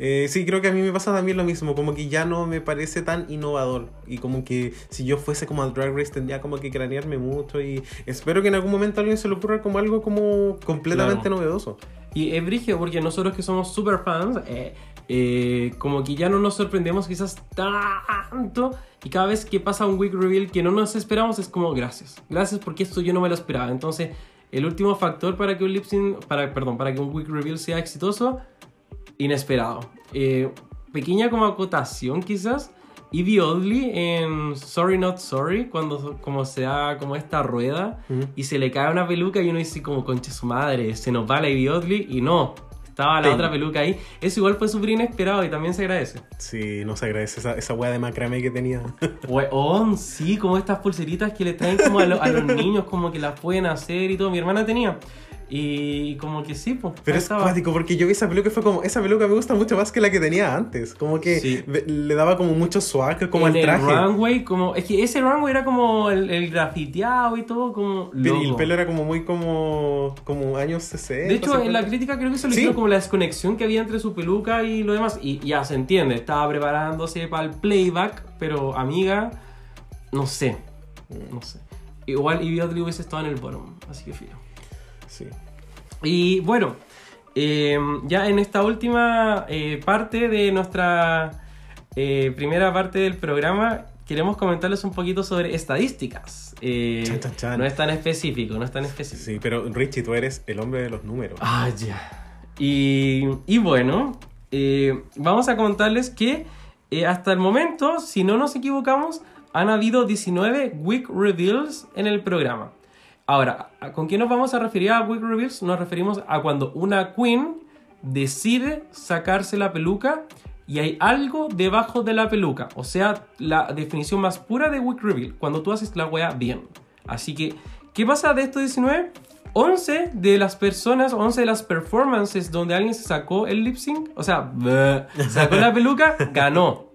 Eh, sí, creo que a mí me pasa también lo mismo, como que ya no me parece tan innovador, y como que si yo fuese como al Drag Race tendría como que cranearme mucho, y espero que en algún momento alguien se le ocurra como algo como completamente Claro. novedoso. Y es brígido porque nosotros que somos super fans, eh, eh, como que ya no nos sorprendemos quizás tanto y cada vez que pasa un week reveal que no nos esperamos es como gracias, gracias porque esto yo no me lo esperaba. Entonces, el último factor para que un lip sync, para, perdón, para que un week reveal sea exitoso, inesperado. Eh, pequeña como acotación quizás. Evie Oddly en Sorry Not Sorry, cuando como se da como esta rueda Ujú. y se le cae una peluca y uno dice como concha su madre, se nos va la Evie Oddly y no, estaba la Sí. otra peluca ahí. Eso igual fue súper inesperado y también se agradece. Sí, no se agradece esa, esa wea de macramé que tenía. [LAUGHS] Weón, sí, como estas pulseritas que le traen como a, lo- a los [LAUGHS] niños, como que las pueden hacer y todo. Mi hermana tenía. Y como que sí, pues. Pero es cuático porque yo vi esa peluca y fue como, esa peluca me gusta mucho más que la que tenía antes. Como que Sí. le daba como mucho swag como en al traje. el runway, como. Es que ese runway era como el, el grafiteado y todo, como. Y el pelo era como muy como, como años 60. De hecho, en la 50. crítica creo que se le Sí. como la desconexión que había entre su peluca y lo demás. Y ya se entiende, estaba preparándose para el playback, pero amiga, no sé. No sé. Igual Oddly hubiese estado en el bottom, así que filo. Sí. Y bueno, eh, ya en esta última eh, parte de nuestra eh, primera parte del programa, queremos comentarles un poquito sobre estadísticas. Eh, Chan, chan, chan. No es tan específico, no es tan específico. Sí, pero Richie, tú eres el hombre de los números. Ah, ya. Y, y bueno, vamos a contarles que hasta el momento, si no nos equivocamos, han habido 19 Week Reveals en el programa. Ahora, ¿a- ¿con qué nos vamos a referir a Week Reveals? Nos referimos a cuando una queen decide sacarse la peluca y hay algo debajo de la peluca. O sea, la definición más pura de Week Reveal, cuando tú haces la wea bien. Así que, ¿qué pasa de estos 19? 11 de las personas, 11 de las performances donde alguien se sacó el lip sync, o sea, sacó la peluca, [LAUGHS] ganó.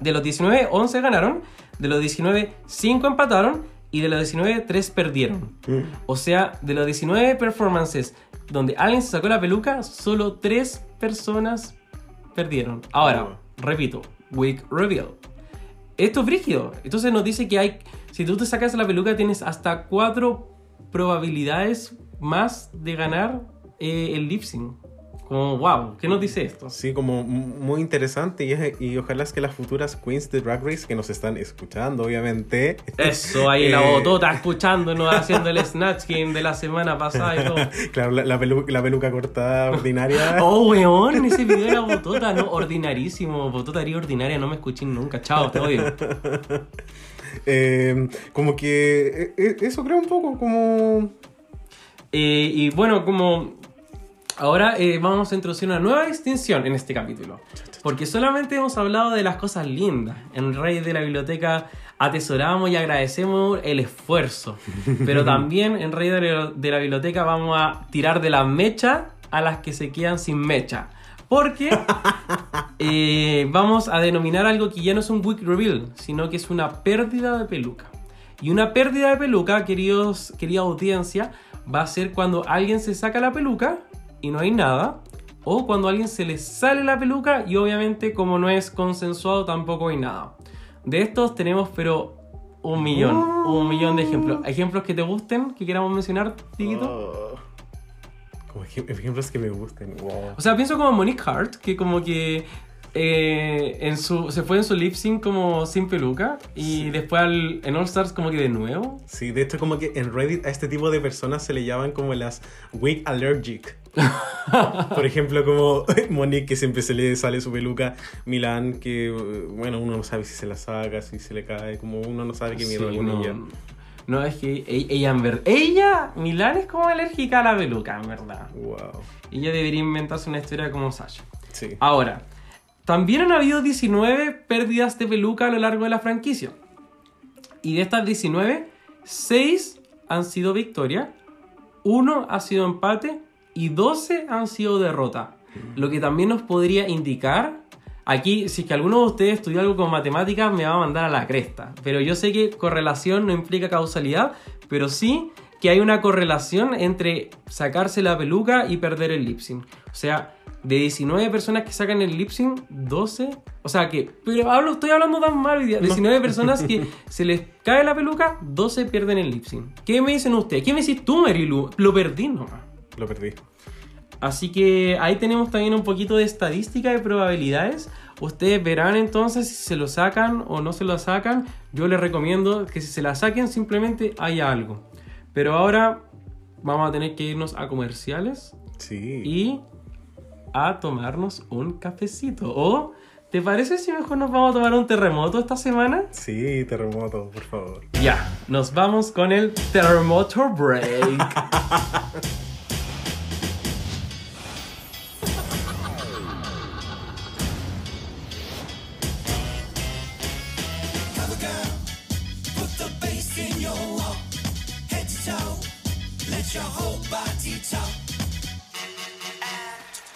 De los 19, 11 ganaron. De los 19, 5 empataron. Y de los 19, 3 perdieron. Mm. O sea, de los 19 performances donde alguien se sacó la peluca, solo 3 personas perdieron. Ahora, Oh. repito, Week Reveal. Esto es brígido. Entonces nos dice que hay. Si tú te sacas la peluca, tienes hasta 4 probabilidades más de ganar eh, el lip sync. Como, wow, ¿qué nos dice esto? Sí, como muy interesante y, ojalá es que las futuras queens de Drag Race que nos están escuchando, obviamente. Eso, ahí la [LAUGHS] Eh, botota [LAUGHS] escuchándonos haciendo el Snatch Game de la semana pasada y todo. [LAUGHS] Claro, la, la pelu- la peluca cortada ordinaria. Oh, weón, ese video de la botota, no, ordinarísimo. Botota haría ordinaria, no me escuché nunca. Chao, te odio. Eh, como que eh, eh, eso creo un poco como... Eh, y bueno, como ahora eh, vamos a introducir una nueva distinción en este capítulo. Porque solamente hemos hablado de las cosas lindas. En Rey de la Biblioteca atesoramos y agradecemos el esfuerzo. Pero [LAUGHS] también en Rey de la, Biblioteca vamos a tirar de la mecha a las que se quedan sin mecha. Porque [LAUGHS] eh, vamos a denominar algo que ya no es un week reveal, sino que es una pérdida de peluca. Y una pérdida de peluca, queridos, querida audiencia, va a ser cuando alguien se saca la peluca y no hay nada. O cuando a alguien se le sale la peluca y obviamente como no es consensuado tampoco hay nada. De estos tenemos pero un millón, un millón de ejemplos. ¿Ejemplos que te gusten, que queramos mencionar, Tiguito? Oh. Como ejem- ejemplos que me gusten. Wow. O sea, pienso como Monique Hart, que como que eh, en su, se fue en su lip sync como sin peluca y después al- en All Stars como que de nuevo. Sí, de hecho como que en Reddit a este tipo de personas se le llaman como las wig allergic. Por ejemplo, como [LAUGHS] Monique que siempre se le sale su peluca, Milan que, eh, bueno, uno no sabe si se la saca, si se le cae, como uno no sabe qué mierda Sí, con no, ella. no, es que e- ella en verdad... Ella, Milán es como alérgica a la peluca, en verdad. Wow. Ella debería inventarse una historia como Sasha. Sí. Ahora, también han habido 19 pérdidas de peluca a lo largo de la franquicia. Y de estas 19, 6 han sido victoria, 1 ha sido empate y 12 han sido derrota. Lo que también nos podría indicar, aquí, si es que alguno de ustedes estudió algo con matemáticas, me va a mandar a la cresta. Pero yo sé que correlación no implica causalidad, pero sí que hay una correlación entre sacarse la peluca y perder el lip sync. O sea, de 19 personas que sacan el lip sync, 12. O sea que. Pero hablo, estoy hablando tan mal hoy día. 19 personas que [LAUGHS] se les cae la peluca, 12 pierden el lip sync. ¿Qué me dicen ustedes? ¿Qué me decís tú, Marilu? Lo perdí nomás. Lo perdí. Así que ahí tenemos también un poquito de estadística de probabilidades. Ustedes verán entonces si se lo sacan o no se lo sacan. Yo les recomiendo que si se la saquen simplemente haya algo. Pero ahora vamos a tener que irnos a comerciales Sí. y a tomarnos un cafecito. ¿O te parece si mejor nos vamos a tomar un terremoto esta semana? Sí, terremoto, por favor. Ya, nos vamos con el terremoto break. [LAUGHS]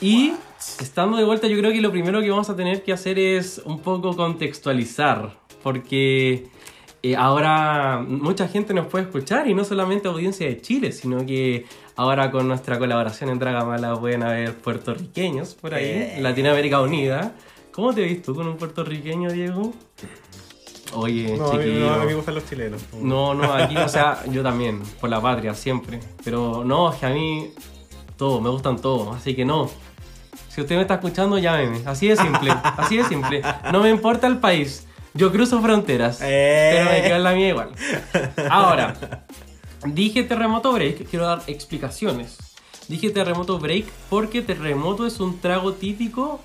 Y estando de vuelta, yo creo que lo primero que vamos a tener que hacer es un poco contextualizar, porque eh, ahora mucha gente nos puede escuchar y no solamente audiencia de Chile, sino que ahora con nuestra colaboración en Dragamala pueden haber puertorriqueños por ahí, Eh. Latinoamérica Unida. ¿Cómo te ves tú con un puertorriqueño, Diego? Oye, No, a mí, chiquillo. no, a mí me gustan los chilenos. No, no, aquí, o sea, yo también, por la patria, siempre. Pero no, es que a mí todo, me gustan todos, así que no. Si usted me está escuchando, llámeme. Así de simple, [LAUGHS] así de simple. No me importa el país. Yo cruzo fronteras, Eh. pero me quedo en la mía igual. [LAUGHS] Ahora, dije terremoto break, quiero dar explicaciones. Dije terremoto break porque terremoto es un trago típico,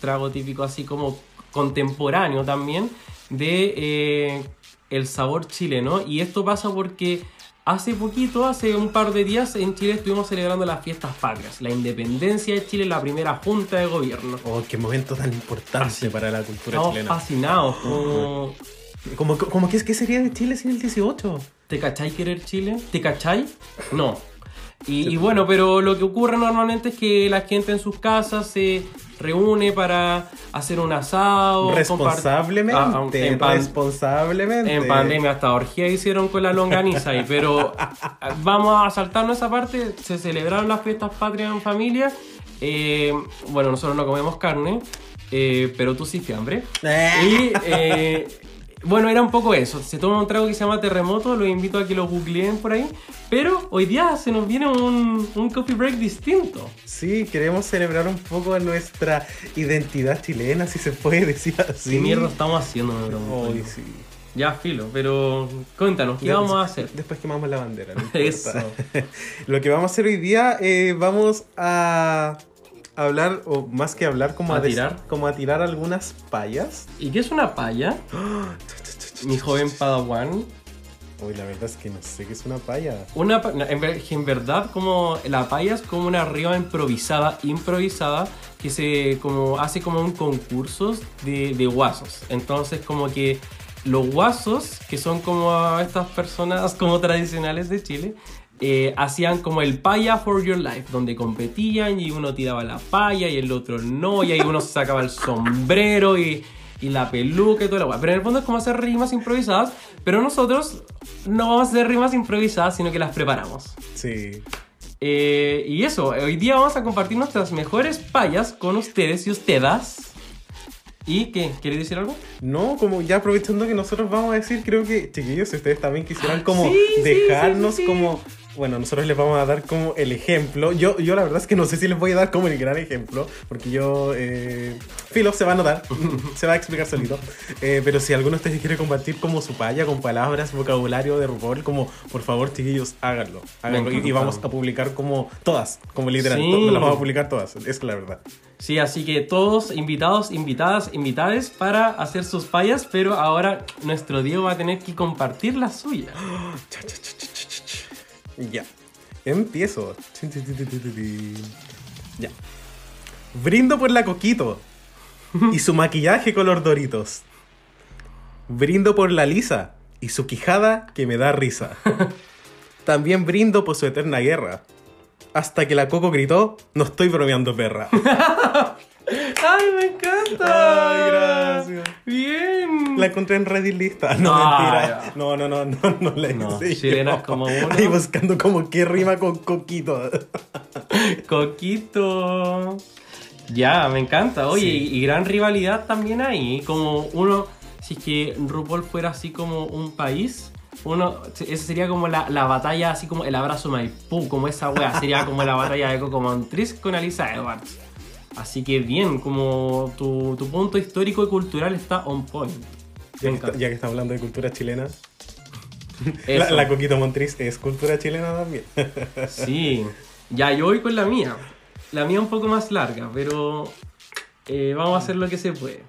trago típico así como contemporáneo también, de eh, el sabor chileno. Y esto pasa porque hace poquito, hace un par de días, en Chile estuvimos celebrando las fiestas patrias, la independencia de Chile, la primera junta de gobierno. Oh, qué momento tan importante para la cultura Estamos chilena. fascinados. Como, ¿Cómo, cómo que es que sería de Chile sin el 18? ¿Te cachai querer Chile? ¿Te cachai? No. Y, y bueno, pero lo que ocurre normalmente es que la gente en sus casas se reúne para hacer un asado. Responsablemente. Ah, en, pan- responsablemente. en pandemia hasta orgía hicieron con la longaniza ahí, pero [LAUGHS] vamos a saltarnos esa parte. Se celebraron las fiestas patrias en familia. Eh, bueno, nosotros no comemos carne, eh, pero tú sí, hambre. Eh. Y eh, [LAUGHS] bueno, era un poco eso. Se toma un trago que se llama Terremoto, los invito a que lo googleen por ahí. Pero hoy día se nos viene un, un coffee break distinto. Sí, queremos celebrar un poco nuestra identidad chilena, si se puede decir así. ¿Qué mierda estamos haciendo? yo? sí. Ya, filo, pero cuéntanos, ¿qué vamos a hacer? Después quemamos la bandera. no. [LAUGHS] Eso. [LAUGHS] Lo que vamos a hacer hoy día, eh, vamos a hablar, o más que hablar, como ¿A a, tirar? como a tirar algunas payas. ¿Y qué es una paya? [GASPS] Mi joven Padawan. Uy, la verdad es que no sé qué es una paya. Una, en verdad, como la paya es como una riba improvisada, improvisada, que se como hace como un concurso de, de guasos. Entonces, como que los guasos, que son como estas personas como tradicionales de Chile, eh, hacían como el paya for your life, donde competían y uno tiraba la paya y el otro no, y ahí uno se sacaba el sombrero y, y la peluca y toda la guay. Pero en el fondo es como hacer rimas improvisadas, pero nosotros no vamos a hacer rimas improvisadas, sino que las preparamos. Sí. Eh, y eso, hoy día vamos a compartir nuestras mejores payas con ustedes y ustedes. ¿Y qué? ¿Quieres decir algo? No, como ya aprovechando que nosotros vamos a decir, creo que, chiquillos, si ustedes también quisieran como Sí, sí, dejarnos sí, sí, sí. como... Bueno, nosotros les vamos a dar como el ejemplo. Yo, yo la verdad es que no sé si les voy a dar como el gran ejemplo, porque yo... Eh, filo, se va a notar, [LAUGHS] se va a explicar solito. Eh, pero si alguno de ustedes quiere compartir como su paya con palabras, vocabulario de RuPaul, como por favor, chiquillos, háganlo. háganlo. Y, y vamos a publicar como todas, como literal, Sí. to- las vamos a publicar todas, es la verdad. Sí, así que todos invitados, invitadas, invitades para hacer sus payas, pero ahora nuestro Diego va a tener que compartir la suya. [GASPS] Ya. Empiezo. Ya. Brindo por la Coquito y su maquillaje color Doritos. Brindo por la Lisa y su quijada que me da risa. [LAUGHS] También brindo por su eterna guerra. Hasta que la Coco gritó, no estoy bromeando perra. [LAUGHS] ¡Ay, me encanta! Ay, gracias. Bien. La encontré en Reddit lista. No, Ah, mentira. ya. No, no, no, no, no la No, yo. como uno. Ahí buscando como qué rima con Coquito. Coquito. Ya, me encanta. Oye, Sí. y, y gran rivalidad también ahí. Como uno, si es que RuPaul fuera así como un país, Uno, esa sería como la, la batalla, así como el abrazo Maipú, como esa wea. Sería como la batalla de Coco Montriz con Alisa Edwards. Así que bien, como tu, tu punto histórico y cultural está on point. Ya que, está- ya que estamos hablando de cultura chilena, [LAUGHS] la, la Coquito Montriz es cultura chilena también. Sí, ya yo voy con la mía. La mía un poco más larga, pero eh, vamos a hacer lo que se puede.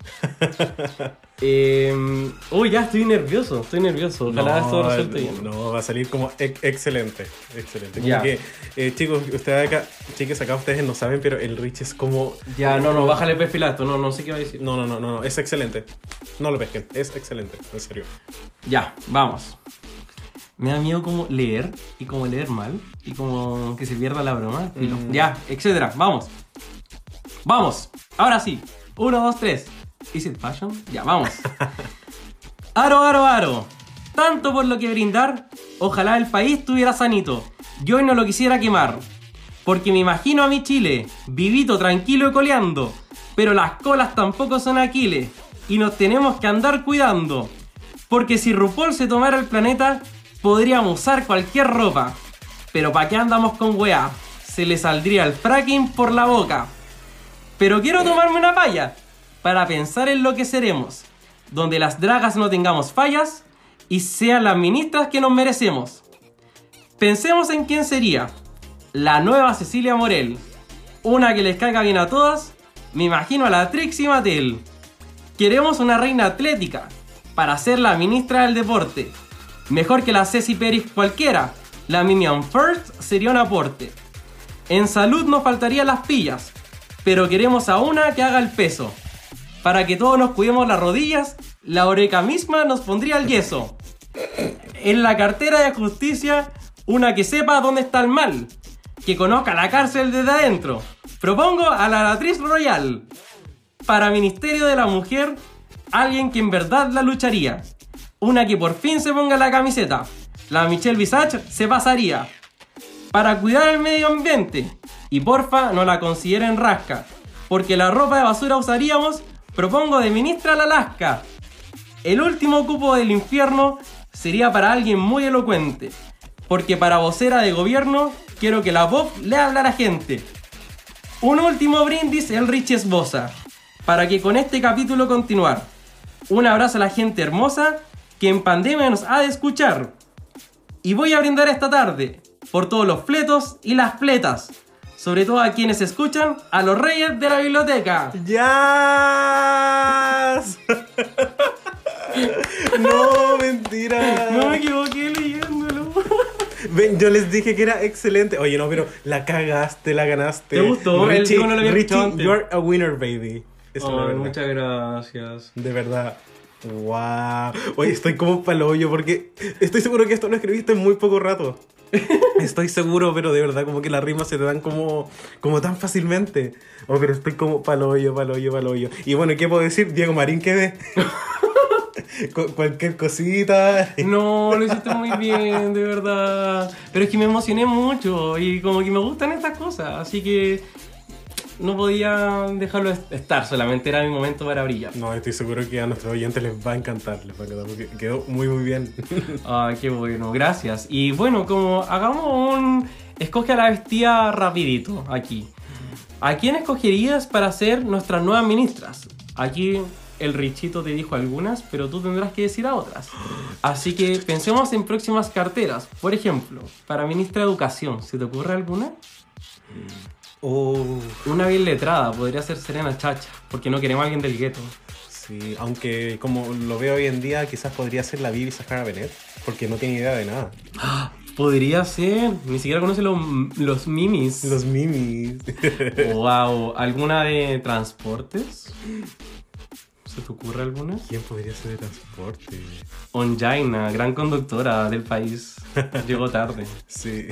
Eh, uy, ya estoy nervioso, estoy nervioso. Ojalá esto resulte bien. No, va a salir como ex- excelente. Excelente. Como Ya. que, eh, chicos, ustedes acá, chicos, acá ustedes no saben, pero el Rich es como. Ya, no, no, bájale perfil a esto, no, no sé qué va a decir. No, no, no, no, no, es excelente. No lo pesquen, es excelente, en serio. Ya, vamos. Me da miedo como leer y como leer mal y como que se pierda la broma. Mm. Ya, etcétera. Vamos. Vamos. Ahora sí. Uno, dos, tres. ¿Is it fashion? Ya, vamos. [LAUGHS] Aro, aro, aro. Tanto por lo que brindar, ojalá el país estuviera sanito. Yo hoy no lo quisiera quemar. Porque me imagino a mi Chile, vivito, tranquilo y coleando. Pero las colas tampoco son Aquiles. Y nos tenemos que andar cuidando. Porque si RuPaul se tomara el planeta, podríamos usar cualquier ropa. Pero ¿para qué andamos con weá? Se le saldría el fracking por la boca. Pero quiero tomarme una palla para pensar en lo que seremos. Donde las dragas no tengamos fallas y sean las ministras que nos merecemos. Pensemos en quién sería. La nueva Cecilia Morel. Una que les caiga bien a todas. Me imagino a la Trixie Mattel. Queremos una reina atlética para ser la ministra del deporte. Mejor que la Ceci Pérez cualquiera. La Minion First sería un aporte. En salud nos faltarían las pillas, pero queremos a una que haga el peso. Para que todos nos cuidemos las rodillas, la oreca misma nos pondría el yeso. En la cartera de justicia, una que sepa dónde está el mal, que conozca la cárcel desde adentro. Propongo a la actriz royal. Para Ministerio de la Mujer, alguien que en verdad la lucharía. Una que por fin se ponga la camiseta. La Michelle Visage se pasaría. Para cuidar el medio ambiente. Y porfa, no la consideren rasca. Porque la ropa de basura usaríamos, propongo de ministra la Alaska. El último cupo del infierno sería para alguien muy elocuente. Porque para vocera de gobierno, quiero que la pop le hable a la gente. Un último brindis el Richie Esboza. Para que con este capítulo continuar. Un abrazo a la gente hermosa que en pandemia nos ha de escuchar. Y voy a brindar esta tarde por todos los fletos y las fletas. Sobre todo a quienes escuchan a los reyes de la biblioteca. ¡Ya! [LAUGHS] no, mentira. No me equivoqué leyéndolo. Ven, yo les dije que era excelente. Oye, no, pero la cagaste, la ganaste. ¿Te gustó? Richie, no lo había Richie, antes. you're a winner, baby. Verdad. muchas gracias. De verdad. Wow. Oye, estoy como palo hoyo porque estoy seguro que esto lo escribiste en muy poco rato. [LAUGHS] Estoy seguro, pero de verdad como que las rimas se te dan como, como tan fácilmente. Oh, pero estoy como palo hoyo, palo hoyo, palo hoyo. Y bueno, ¿qué puedo decir? Diego Marín quede. [LAUGHS] Cu- cualquier cosita. No, lo hiciste muy bien, de verdad. Pero es que me emocioné mucho y como que me gustan estas cosas, así que no podía dejarlo est- estar, solamente era mi momento para brillar. No, estoy seguro que a nuestros oyentes les va a encantar, les va a encantar porque quedó muy muy bien. Ay, [LAUGHS] qué bueno, gracias. Y bueno, como hagamos un... Escoge a la vestida rapidito aquí. ¿A quién escogerías para ser nuestras nuevas ministras? Aquí el Richito te dijo algunas, pero tú tendrás que decir a otras. Así que pensemos en próximas carteras. Por ejemplo, para ministra de Educación, ¿se te ocurre alguna? Oh, Una bien letrada, podría ser Serena Chacha, porque no queremos a alguien del gueto. sí, aunque como lo veo hoy en día, quizás podría ser la Bibi Sahara Benet, porque no tiene idea de nada. [GASPS] Podría ser, ni siquiera conoce los, los mimis. Los mimis. [LAUGHS] Wow, ¿alguna de transportes? ¿Se te ocurre alguna? ¿Quién podría ser de transporte? Onjaina, gran conductora del país. [LAUGHS] Llegó tarde. Sí.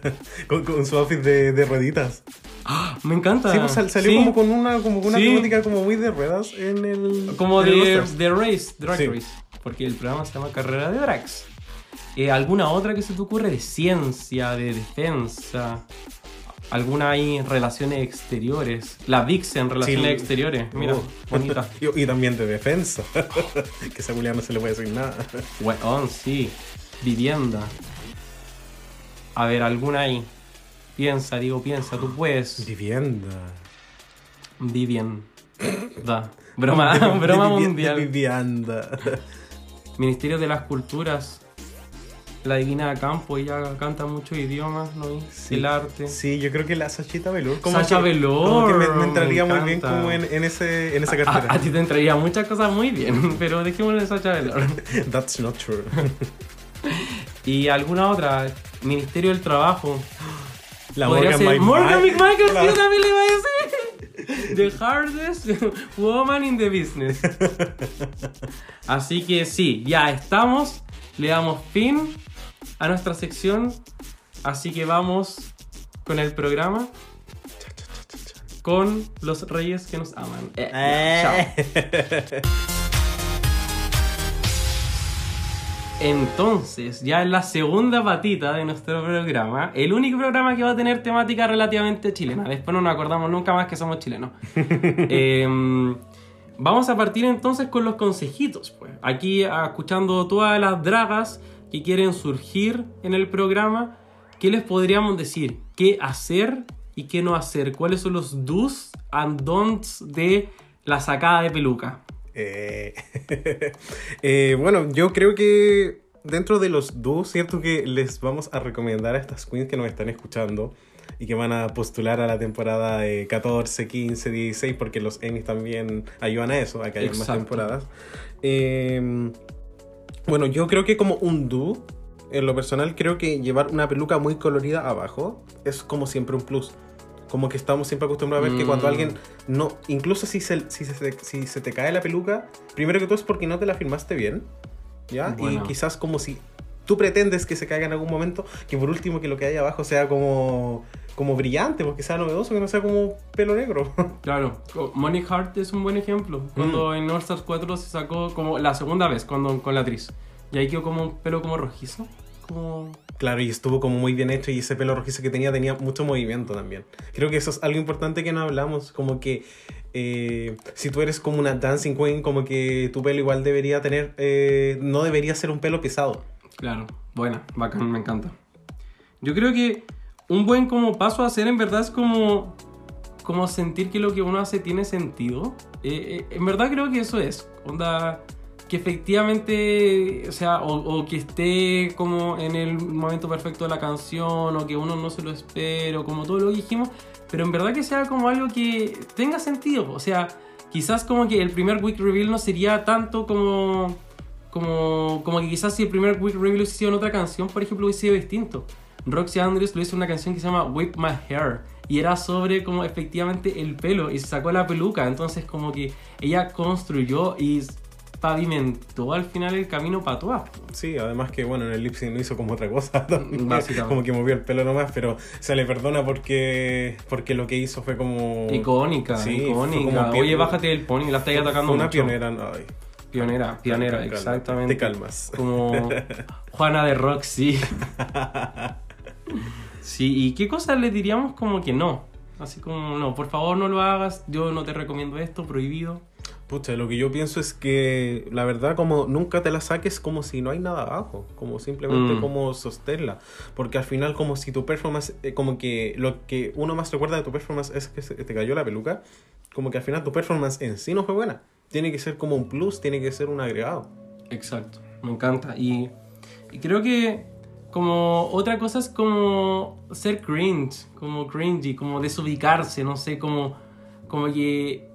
[LAUGHS] con, con su outfit de, de rueditas. ¡Ah! Me encanta. Sí, pues sal- salió Sí, como con una, como con una Sí. temática como muy de ruedas en el. como en el de, de Race, Drag Sí. Race. Porque el programa se llama Carrera de Drags. Eh, ¿Alguna otra que se te ocurre de ciencia, de defensa? ¿Alguna ahí en relaciones exteriores? La Vixen, relaciones Sí. exteriores. Mira, Oh. [LAUGHS] bonita. y, y también de defensa. [LAUGHS] que esa Julián no se le puede decir nada. [LAUGHS] Weón, sí. Vivienda. A ver, alguna ahí. Piensa, digo, piensa, tú puedes. Vivienda. Vivienda. Broma, broma mundial. Vivienda. Ministerio de las Culturas. La Divina Campo, ella canta muchos idiomas, ¿no? Sí. El arte. Sí, yo creo que la Sachita Velour. Sacha que- Velour, Como que me, me entraría me muy bien como en, en ese, en esa A, cartera. a ti te entraría muchas cosas muy bien, [LAUGHS] pero dejémoslo en Sacha Velour. [LAUGHS] That's not true. [LAUGHS] Y alguna otra, Ministerio del Trabajo. La Morgan ser. Morgan McMichael, La- yo también le iba a decir. The hardest woman in the business. Así que sí, ya estamos. Le damos fin a nuestra sección. Así que vamos con el programa. Con los reyes que nos aman. Eh, chao. Entonces, ya en la segunda patita de nuestro programa, el único programa que va a tener temática relativamente chilena. Después no nos acordamos nunca más que somos chilenos. [LAUGHS] Em, vamos a partir entonces con los consejitos. Pues. Aquí ah, escuchando todas las dragas que quieren surgir en el programa, ¿qué les podríamos decir? ¿Qué hacer y qué no hacer? ¿Cuáles son los do's and don'ts de la sacada de peluca? Eh, [LAUGHS] eh, bueno, yo creo que dentro de los dos, ¿cierto? Que les vamos a recomendar a estas queens que nos están escuchando y que van a postular a la temporada eh, 14, 15, 16, porque los Emmys también ayudan a eso, a que haya más Exacto. temporadas. Eh, bueno, yo creo que como un do, en lo personal, creo que llevar una peluca muy colorida abajo es como siempre un plus. Como que estamos siempre acostumbrados a ver que cuando Mm. alguien no, incluso si se, si, se, si se te cae la peluca, primero que todo es porque no te la filmaste bien, ¿ya? Bueno. Y quizás como si tú pretendes que se caiga en algún momento, que por último que lo que hay abajo sea como, como brillante, porque sea novedoso, que no sea como pelo negro. [LAUGHS] Claro, Money Heart es un buen ejemplo. Cuando en All Stars 4 se sacó como la segunda vez cuando, con la actriz. Y ahí quedó como un pelo como rojizo. Como... Claro, y estuvo como muy bien hecho y ese pelo rojizo que tenía tenía mucho movimiento también. Creo que eso es algo importante que no hablamos, como que eh, si tú eres como una dancing queen, como que tu pelo igual debería tener, eh, no debería ser un pelo pesado. Claro, buena, bacán, me encanta. Yo creo que un buen como paso a hacer en verdad es como, como sentir que lo que uno hace tiene sentido. Eh, eh, en verdad creo que eso es. Onda, que efectivamente, o sea, o, que esté como en el momento perfecto de la canción, o que uno no se lo espere, o como todo lo que dijimos, pero en verdad que sea como algo que tenga sentido. O sea, quizás como que el primer week reveal no sería tanto como como, como que quizás si el primer Week Reveal hubiese sido en otra canción, por ejemplo, hubiese sido distinto. Roxy Andrews lo hizo en una canción que se llama Whip My Hair y era sobre como efectivamente el pelo y se sacó la peluca, entonces como que ella construyó y pavimentó al final el camino para todas. Sí, además que bueno, en el lip sync no hizo como otra cosa [LAUGHS] también, como que movió el pelo nomás, pero se le perdona porque porque lo que hizo fue como Icónica, Sí, icónica. como Oye, bájate del pony, la estáis atacando fue una mucho. pionera, ay, Pionera, pionera, calma, exactamente. Te calmas. Como [LAUGHS] Juana de Roxy. [LAUGHS] Sí, ¿y qué cosas le diríamos como que no? Así como, no, por favor no lo hagas, yo no te recomiendo esto, prohibido. Pucha, lo que yo pienso es que la verdad como nunca te la saques como si no hay nada abajo, como simplemente Mm. como sostenerla, porque al final como si tu performance, eh, como que lo que uno más recuerda de tu performance es que se te cayó la peluca, como que al final tu performance en sí no fue buena, tiene que ser como un plus, tiene que ser un agregado. Exacto, me encanta. Y, y creo que como otra cosa es como ser cringe, como cringy, como desubicarse, no sé, como, como que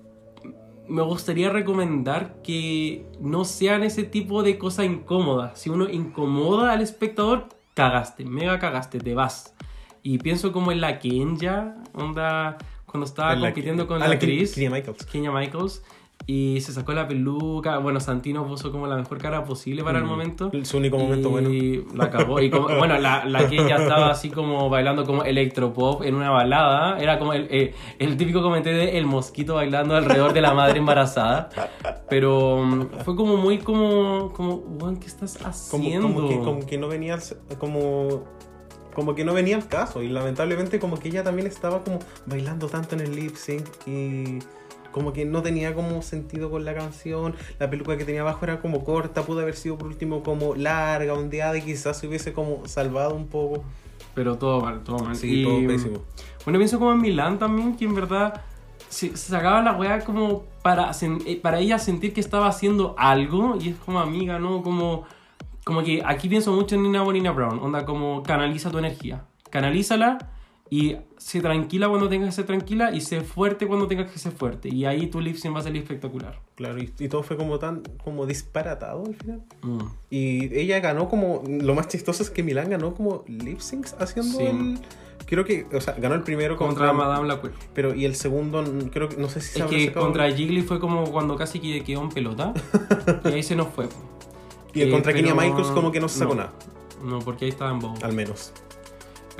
me gustaría recomendar que no sean ese tipo de cosas incómodas. Si uno incomoda al espectador, cagaste, mega cagaste, te vas. Y pienso como en la Kenya, onda, cuando estaba En la- compitiendo con ah, la actriz. Kenya Michaels. Kenya Michaels. Y se sacó la peluca. Bueno, Santino puso como la mejor cara posible para el Mm. momento. Su único momento bueno. Y la cagó. Y como- bueno, la, la que ella estaba así como bailando como electropop en una balada. Era como el, eh, el típico comentario de el mosquito bailando alrededor de la madre embarazada. Pero mm, fue como muy como, como, "Weón, ¿qué estás haciendo? como que, como que no venía como como que no venía al caso y lamentablemente como que ella también estaba como bailando tanto en el lip sync y como que no tenía como sentido con la canción. La peluca que tenía abajo era como corta, pudo haber sido por último como larga, ondeada y quizás se hubiese como salvado un poco. Pero todo mal, todo mal. Sí, Y, todo pésimo. Bueno, pienso como en Milán también, que en verdad se, sacaba la weá como para, eh, para ella sentir que estaba haciendo algo y es como amiga, ¿no? Como, como que aquí pienso mucho en Nina Bonina Brown, onda como canaliza tu energía, canalízala y sé tranquila cuando tengas que ser tranquila y sé fuerte cuando tengas que ser fuerte y ahí tu lip sync va a salir espectacular. Claro, y, y todo fue como tan como disparatado al final. Mm. Y ella ganó como. Lo más chistoso es que Milán ganó como lip syncs haciendo Sí. el. Creo que, o sea, ganó el primero Contra contra, Madame Lacour. Pero, y el segundo, creo que, no sé si se Es que sacado- contra Jiggly fue como cuando casi que quedó en pelota [LAUGHS] y ahí se nos fue. Y el Eh, contra Kenya pero- Michaels como que no se sacó no. nada, No, porque ahí estaba en bobo. al menos.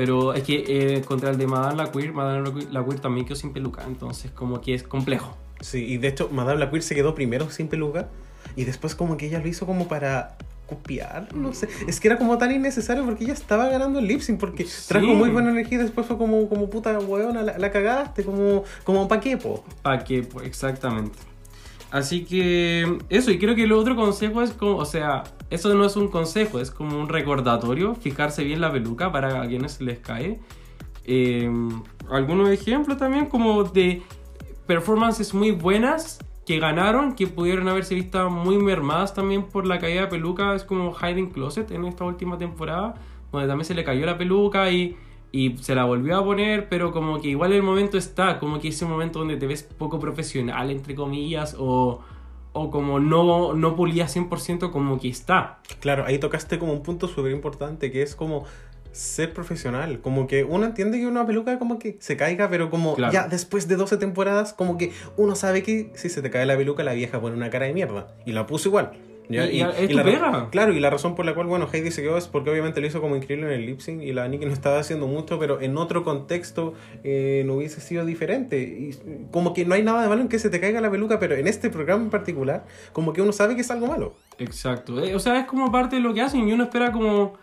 Pero es que eh, contra el de Madame Laqueer, Madame Laqueer- Laqueer también quedó sin peluca, entonces como que es complejo. Sí, y de hecho, Madame Laqueer se quedó primero sin peluca. Y después como que ella lo hizo como para copiar, no sé. Es que era como tan innecesario porque ella estaba ganando el lip sync porque Sí. trajo muy buena energía y después fue como, como puta weona, la, la cagaste, como, como pa' qué, po. ¿Para qué? Pues, exactamente. Así que eso, y creo que el otro consejo es como, o sea, eso no es un consejo, es como un recordatorio, fijarse bien la peluca para a quienes les cae. Eh, algunos ejemplos también como de performances muy buenas que ganaron, que pudieron haberse visto muy mermadas también por la caída de peluca, es como Hiding Closet en esta última temporada, donde también se le cayó la peluca y, y se la volvió a poner, pero como que igual el momento está, como que ese momento donde te ves poco profesional, entre comillas, o, o como no, no pulía 100%, como que está. Claro, ahí tocaste como un punto súper importante que es como ser profesional. Como que uno entiende que una peluca como que se caiga, pero como Claro. ya después de 12 temporadas, como que uno sabe que si se te cae la peluca, la vieja pone una cara de mierda. Y la puso igual. ¿Ya? Y- y es tu la pega. Claro, y la razón por la cual, bueno, Heidi se quedó es porque obviamente lo hizo como increíble en el lip sync y la Nikki no estaba haciendo mucho, pero en otro contexto eh, no hubiese sido diferente. Y como que no hay nada de malo en que se te caiga la peluca, pero en este programa en particular, como que uno sabe que es algo malo. Exacto. Eh, o sea, es como parte de lo que hacen y uno espera como,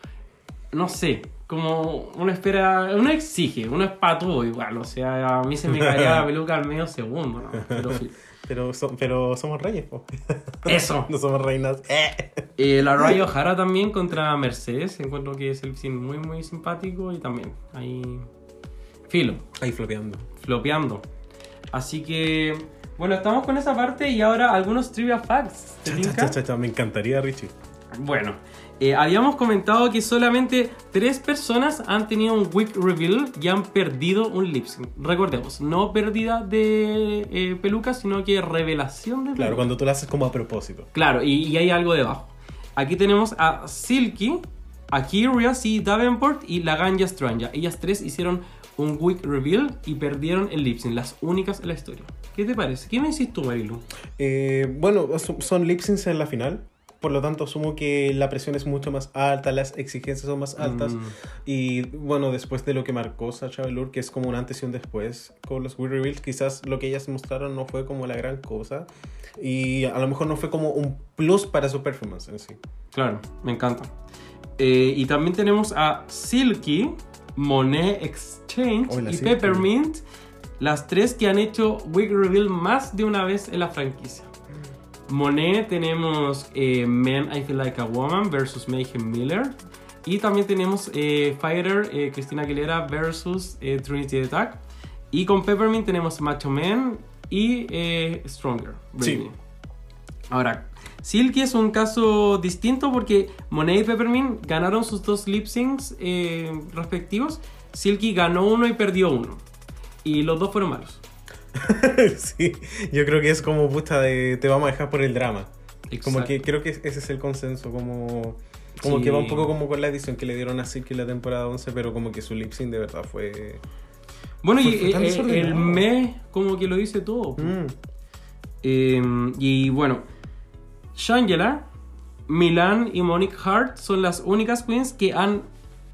no sé, como uno espera, uno exige, uno es para todo igual. O sea, a mí se me caía la [LAUGHS] peluca al medio segundo, ¿no? Pero sí. Pero, so- pero somos reyes, po. [LAUGHS] Eso. no somos reinas. Eh. Eh, la Raya O'Hara también contra Mercedes. Encuentro que es el cine muy, muy simpático y también ahí. Filo, Ahí flopeando. flopeando. Así que, bueno, estamos con esa parte y ahora algunos trivia facts. Cha, cha, Me encantaría, Richie. Bueno, eh, habíamos comentado que solamente tres personas han tenido un week reveal y han perdido un lip sync. Recordemos, no pérdida de eh, peluca, sino que revelación de Claro, peluca. cuando tú lo haces como a propósito. Claro, y, y hay algo debajo. Aquí tenemos a Silky, a Curious y Davenport y la Ganja Stranja. Ellas tres hicieron un week reveal y perdieron el lip sync, las únicas en la historia. ¿Qué te parece? ¿Qué me decís tú, Marilu? Eh, bueno, son- son lip syncs en la final. Por lo tanto, asumo que la presión es mucho más alta, las exigencias son más altas. Mm. Y bueno, después de lo que marcó Sacha Velour, que es como un antes y un después con los We Reveals, quizás lo que ellas mostraron no fue como la gran cosa. Y a lo mejor no fue como un plus para su performance en sí. Claro, me encanta. Eh, y también tenemos a Silky, Monet Exchange Hola, y Silky. Peppermint, las tres que han hecho Wig Reveal más de una vez en la franquicia. Monet tenemos eh, Men I Feel Like a Woman versus Mayhem Miller. Y también tenemos eh, Fighter, eh, Cristina Aguilera versus eh, Trinity Attack. Y con Peppermint tenemos Macho Man y Stronger. Sí. Ahora, Silky es un caso distinto porque Monet y Peppermint ganaron sus dos lip syncs respectivos. Silky ganó uno y perdió uno. Y los dos fueron malos. [LAUGHS] sí, yo creo que es como puta de te vamos a dejar por el drama. Como que creo que ese es el consenso, como, como Sí. que va un poco como con la edición que le dieron a Silky en la temporada 11, pero como que su lip sync de verdad fue... Bueno, y Fue- eh, eh, el mes como que lo dice todo. Mm. Eh, y bueno, Shangela, Milan y Monique Hart son las únicas queens que han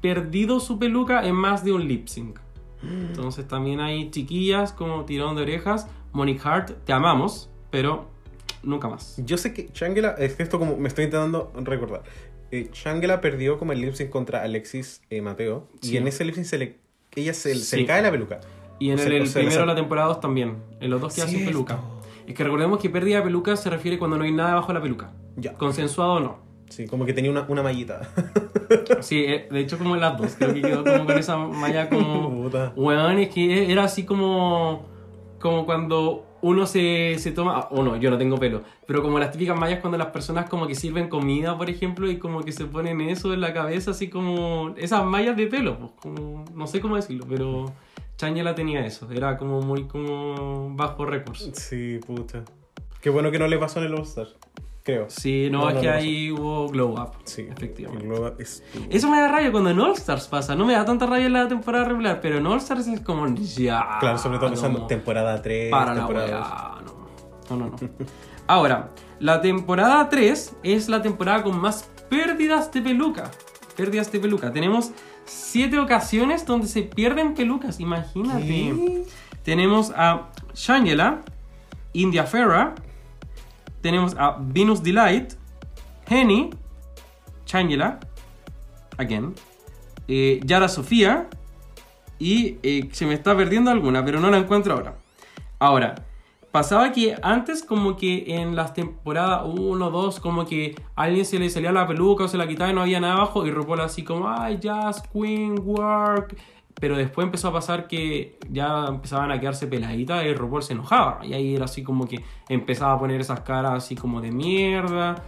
perdido su peluca en más de un lip sync. Entonces también hay chiquillas como tirón de orejas. Monique Hart, te amamos, pero nunca más. Yo sé que Shangela, es que esto como me estoy intentando recordar. Eh, Shangela perdió como el lip sync contra Alexis eh, Mateo, Sí. y en ese lip sync se le, ella se, se Sí. le cae la peluca. Y en O el, sea- el o sea, primero de la temporada 2 también. En los dos queda sin peluca. Es que recordemos que pérdida de peluca se refiere cuando no hay nada debajo de la peluca. Ya. Consensuado o no. Sí, como que tenía una, una mallita. [LAUGHS] [LAUGHS] Sí, eh, de hecho como en las dos. Creo que quedó como con esa malla como... [LAUGHS] Weón, es que era así como... Como cuando uno se, se toma... ah, O no, yo no tengo pelo. Pero como las típicas mallas cuando las personas como que sirven comida, por ejemplo, y como que se ponen eso en la cabeza, así como... Esas mallas de pelo, pues como... No sé cómo decirlo, pero... Chañela tenía eso. Era como muy como bajo recursos. Sí, puta. Qué bueno que no le pasó en el All-Star. Creo. Sí, no, No, es que ahí hubo glow up. Sí, efectivamente. es- Eso me da rabia cuando en All Stars pasa. No me da tanta rabia en la temporada regular, pero en All Stars es como ya. Claro, sobre todo pensando no. temporada 3, Para la temporada weá. No, no, no. no. Ahora, la temporada 3 es la temporada con más pérdidas de peluca. Pérdidas de peluca. Tenemos 7 ocasiones donde se pierden pelucas. Imagínate. ¿Qué? Tenemos a Shangela, India Ferra, tenemos a Venus Delight, Henny, Shangela, again, eh, Yara Sofía y eh, se me está perdiendo alguna, pero no la encuentro ahora. Ahora, pasaba que antes como que en las temporadas 1, 2, como que a alguien se le salía la peluca o se la quitaba y no había nada abajo y RuPaul así como, ay, Jazz, Queen, Work. Pero después empezó a pasar que ya empezaban a quedarse peladitas y RuPaul se enojaba. Y ahí era así como que empezaba a poner esas caras así como de mierda,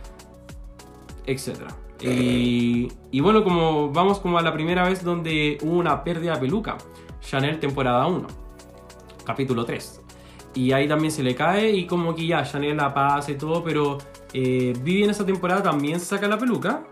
etc. Y, bueno, como vamos como a la primera vez donde hubo una pérdida de peluca. Chanel temporada 1, capítulo 3. Y ahí también se le cae y como que ya Chanel la pasa y todo, pero eh, Vivi en esa temporada también saca la peluca.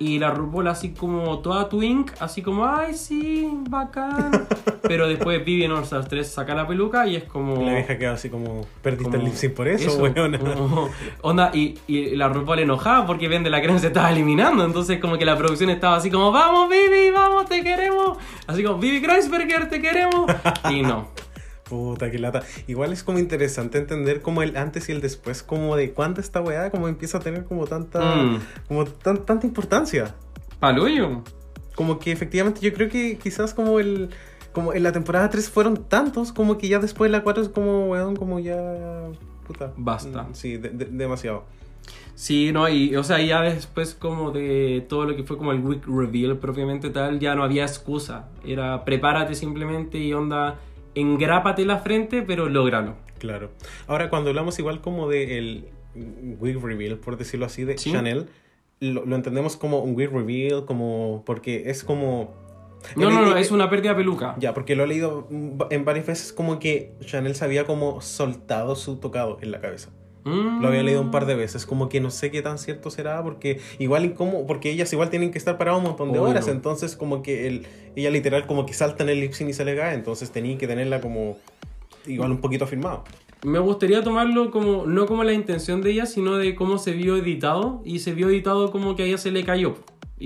Y la RuPaul así como toda twink, así como, ay sí, bacán. [LAUGHS] pero después Vivi en All Stars 3 saca la peluca y es como... La vieja queda así como, perdiste como el lip sync por eso, weón. como- onda, y, y la RuPaul enojada porque ven de la crema se estaba eliminando. Entonces, como que la producción estaba así como, vamos, Vivi, vamos, te queremos. Así como, Vivi Kreisberger, te queremos. Y no. [LAUGHS] Puta, qué lata. Igual es como interesante entender como el antes y el después, como de cuánta esta weá como empieza a tener como tanta, Mm. como tan- tanta importancia. Paluyo. Como que efectivamente yo creo que quizás como el, como en la temporada 3 fueron tantos, como que ya después de la 4 es como, weón, como ya, puta. Basta. Mm, Sí, de- de- demasiado. Sí, no, y o sea, ya después como de todo lo que fue como el week reveal propiamente tal, ya no había excusa. Era prepárate simplemente y onda, engrápate la frente, pero lógralo. Claro. Ahora, cuando hablamos igual como de el wig reveal, por decirlo así, de Sí. Chanel, lo, lo entendemos como un wig reveal, como porque es como... No, no, no, es una pérdida de peluca. Ya, porque lo he leído en varias veces como que Chanel se había como soltado su tocado en la cabeza. Mm. Lo había leído un par de veces, como que no sé qué tan cierto será, porque igual como, porque ellas igual tienen que estar paradas un montón de Obvio. horas, entonces como que el, ella literal como que salta en el lip sync y se le cae, entonces tenía que tenerla como igual un poquito firmado. Me gustaría tomarlo como, no como la intención de ella, sino de cómo se vio editado. Y se vio editado como que a ella se le cayó.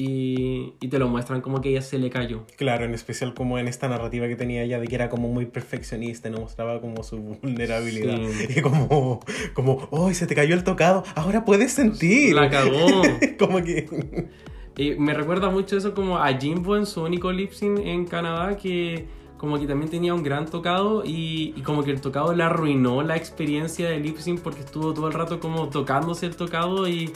Y, y te lo muestran como que ella se le cayó. Claro, en especial como en esta narrativa que tenía ella de que era como muy perfeccionista y no mostraba como su vulnerabilidad. Sí. Y como, como, ¡ay, se te cayó el tocado! Ahora puedes sentir. La cagó. [LAUGHS] como que... Y me recuerda mucho eso como a Jimbo en su único lip sync en Canadá, que como que también tenía un gran tocado y, y como que el tocado le arruinó la experiencia del lip sync porque estuvo todo el rato como tocándose el tocado y,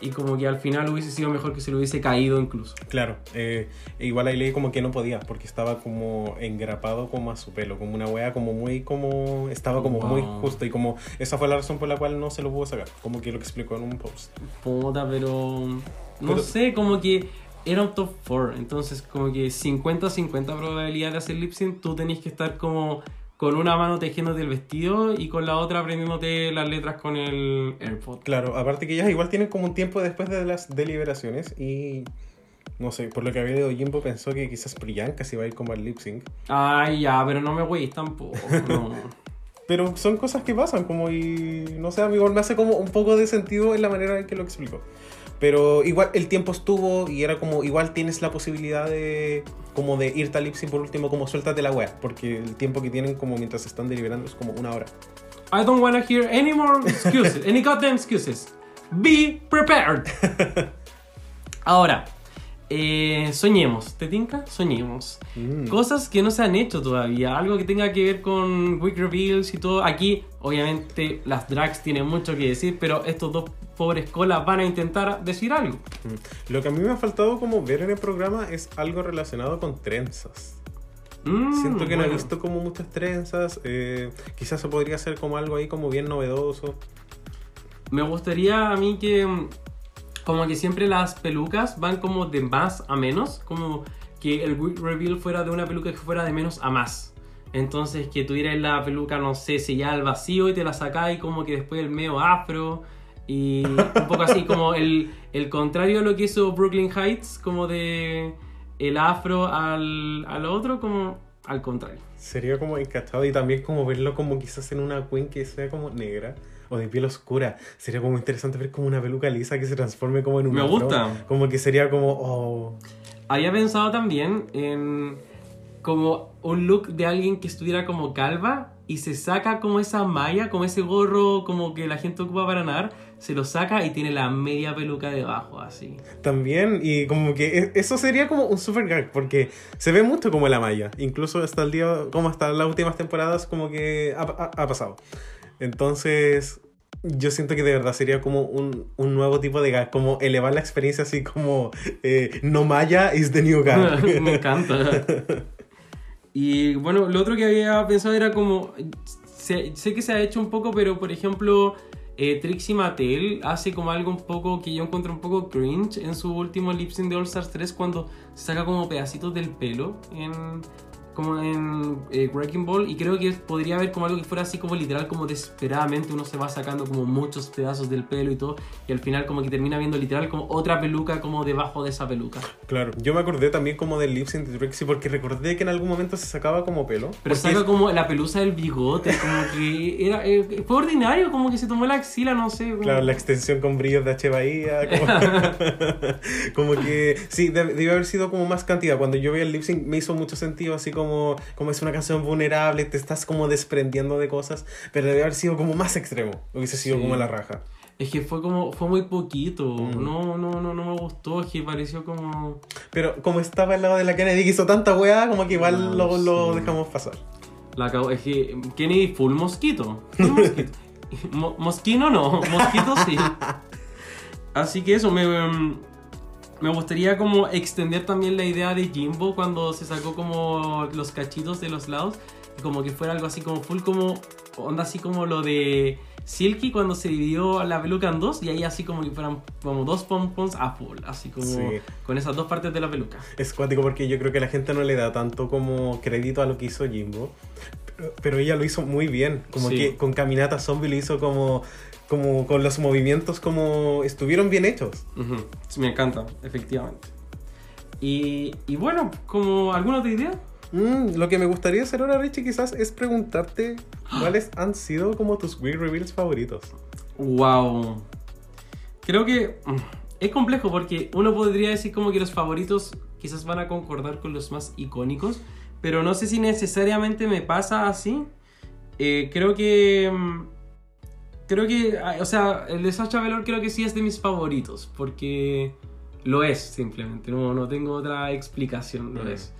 y como que al final hubiese sido mejor que se le hubiese caído incluso. Claro, eh, igual ahí leí como que no podía, porque estaba como engrapado como a su pelo, como una wea como muy como... Estaba como muy justo y como esa fue la razón por la cual no se lo pudo sacar, como que lo explicó en un post. Puta, pero. No Pero- sé, como que era un top 4. Entonces, como que 50-50 probabilidad de hacer lip sync. Tú tenés que estar como con una mano tejiéndote el vestido y con la otra aprendiéndote las letras con el AirPod. Claro, aparte que ellas igual tienen como un tiempo después de las deliberaciones y... No sé, por lo que había leído Jimbo pensó que quizás Priyanka se iba a ir como al lip sync. Ay, ya, pero no me güey tampoco. [LAUGHS] No. Pero son cosas que pasan, como y. No sé, amigo, me hace como un poco de sentido en la manera en que lo explico. Pero igual el tiempo estuvo y era como, igual tienes la posibilidad de. Como de irte al por último, como suéltate la wea. Porque el tiempo que tienen, como mientras están deliberando, es como una hora. I don't wanna hear any more excuses. Any goddamn excuses. Be prepared. [LAUGHS] Ahora, eh, soñemos. ¿Te tinca? Soñemos. Mm. Cosas que no se han hecho todavía, algo que tenga que ver con Week Reveals y todo. Aquí, obviamente, las drags tienen mucho que decir, pero estos dos pobres colas van a intentar decir algo. Mm. Lo que a mí me ha faltado como ver en el programa es algo relacionado con trenzas. Mm, Siento que no he visto como muchas trenzas. eh, quizás se podría hacer como algo ahí como bien novedoso. Me gustaría a mí que, como que siempre las pelucas van como de más a menos, como que el reveal fuera de una peluca que fuera de menos a más. Entonces que tuvieras la peluca, no sé, sellada al vacío y te la sacáis como que después el medio afro. Y un poco así como el, el contrario a lo que hizo Brooklyn Heights, como de el afro al, al otro, como al contrario. Sería como encachado y también como verlo como quizás en una queen que sea como negra o de piel oscura. Sería como interesante ver como una peluca lisa que se transforme como en un Me gusta. Como que sería como, oh, Había pensado también en como un look de alguien que estuviera como calva y se saca como esa malla, como ese gorro como que la gente ocupa para nadar, se lo saca y tiene la media peluca debajo, así. También, y como que e- eso sería como un super gag, porque se ve mucho como la malla, incluso hasta el día, como hasta las últimas temporadas, como que ha, ha- ha pasado. Entonces, yo siento que de verdad sería como un, un nuevo tipo de gag, como elevar la experiencia así como eh, no malla is the new gag. [LAUGHS] Me encanta. [LAUGHS] Y bueno, lo otro que había pensado era como. Sé, sé que se ha hecho un poco, pero por ejemplo, eh, Trixie Mattel hace como algo un poco que yo encuentro un poco cringe en su último lip sync de All Stars 3 cuando saca como pedacitos del pelo en. Como en eh, Wrecking Ball, y creo que podría haber como algo que fuera así como literal, como desesperadamente uno se va sacando como muchos pedazos del pelo y todo, y al final como que termina viendo literal como otra peluca como debajo de esa peluca. Claro, yo me acordé también como del lip sync de Trixie porque recordé que en algún momento se sacaba como pelo. Pero saca es- como la pelusa del bigote, como que era, eh, fue ordinario, como que se tomó la axila, no sé. como- Claro, la extensión con brillos de H. Bahía. Como, [LAUGHS] [LAUGHS] como que sí, debe, debe haber sido como más cantidad. Cuando yo vi el lip sync me hizo mucho sentido, así como, como es una canción vulnerable, te estás como desprendiendo de cosas, pero debe haber sido como más extremo. Hubiese sido Sí. como la raja. Es que fue como, fue muy poquito, Mm. no, no, no, no me gustó, es que pareció como... Pero como estaba al lado de la Kennedy que hizo tanta weá, como que igual Ah, lo, lo sí. dejamos pasar. La es que Kennedy full mosquito. Full [LAUGHS] mosquito. Mo- mosquino no, mosquito sí. [LAUGHS] Así que eso, me, em, me gustaría como extender también la idea de Jimbo cuando se sacó como los cachitos de los lados. y Como que fuera algo así como full como, onda así como lo de Silky cuando se dividió la peluca en dos y ahí así como que fueran como dos pompons a full, así como Sí. con esas dos partes de la peluca. Es cuático porque yo creo que la gente no le da tanto como crédito a lo que hizo Jimbo. Pero, ella lo hizo muy bien. Como Sí. que con Caminata Zombie lo hizo como, como con los movimientos como estuvieron bien hechos. Sí, me encanta, efectivamente. Y, y bueno, como alguna otra idea. Mm, lo que me gustaría hacer ahora, Richie, quizás es preguntarte cuáles han sido como tus Wii Reveals favoritos. Wow. Creo que mm, es complejo porque uno podría decir como que los favoritos quizás van a concordar con los más icónicos, pero no sé si necesariamente me pasa así. Eh, creo que... Creo que, ah, o sea, el de Sacha Velour creo que sí es de mis favoritos, porque lo es simplemente, no, no tengo otra explicación, lo Mm. es.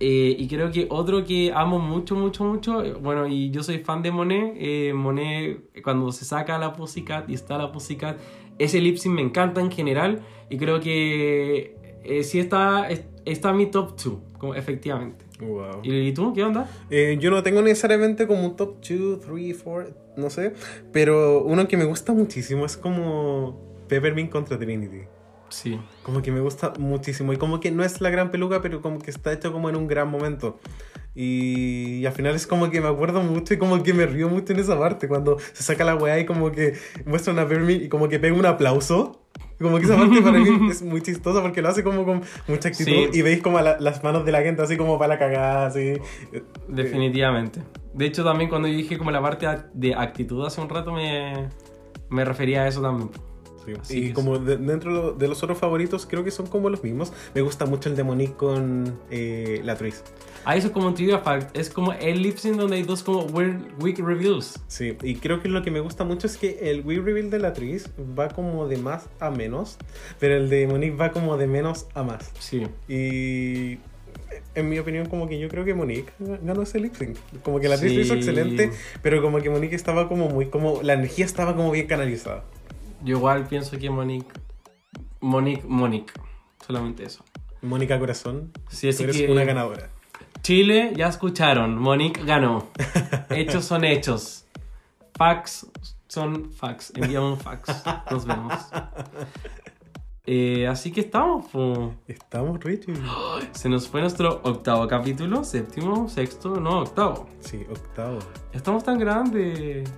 Eh, y creo que otro que amo mucho, mucho, mucho, eh, bueno, y yo soy fan de Monet, eh, Monet cuando se saca la Pussycat y está la Pussycat, ese lip sync me encanta en general y creo que eh, sí está, es- está en mi top 2, efectivamente. Wow. ¿Y, tú? ¿Qué onda? Eh, yo no tengo necesariamente como un top 2, 3, 4, no sé. Pero uno que me gusta muchísimo es como Peppermint contra Trinity. Sí. Como que me gusta muchísimo. Y como que no es la gran peluca, pero como que está hecho como en un gran momento. Y, y al final es como que me acuerdo mucho y como que me río mucho en esa parte. Cuando se saca la weá y como que muestra una Peppermint y como que pega un aplauso. Como que esa parte para mí [LAUGHS] es muy chistosa porque lo hace como con mucha actitud. Sí. Y veis como la- las manos de la gente así como para la cagada, así. Definitivamente. De hecho, también cuando yo dije como la parte de actitud hace un rato, me, me refería a eso también. Sí. Y como de- dentro de los otros favoritos, creo que son como los mismos. Me gusta mucho el de Monique con eh, la Tris. Ah, eso es como un trivia fact. Es como el lip sync donde hay dos como weird week reviews. Sí, y creo que lo que me gusta mucho es que el Wii Reveal de la Tris va como de más a menos, pero el de Monique va como de menos a más. Sí. Y en mi opinión, como que yo creo que Monique ganó ese lip sync. Como que la Tris Sí. lo hizo excelente, pero como que Monique estaba como muy, como la energía estaba como bien canalizada. Yo igual pienso que Monique. Monique, Monique. Solamente eso. Mónica Corazón, Sí, así eres que- una ganadora. Chile, ya escucharon. Monique ganó. [LAUGHS] Hechos son hechos. Facts son facts. Enviamos un fax. Nos vemos. Eh, así que estamos. po. Estamos Richie. Se nos fue nuestro octavo capítulo, séptimo, sexto, no, octavo. Sí, octavo. Estamos tan grandes.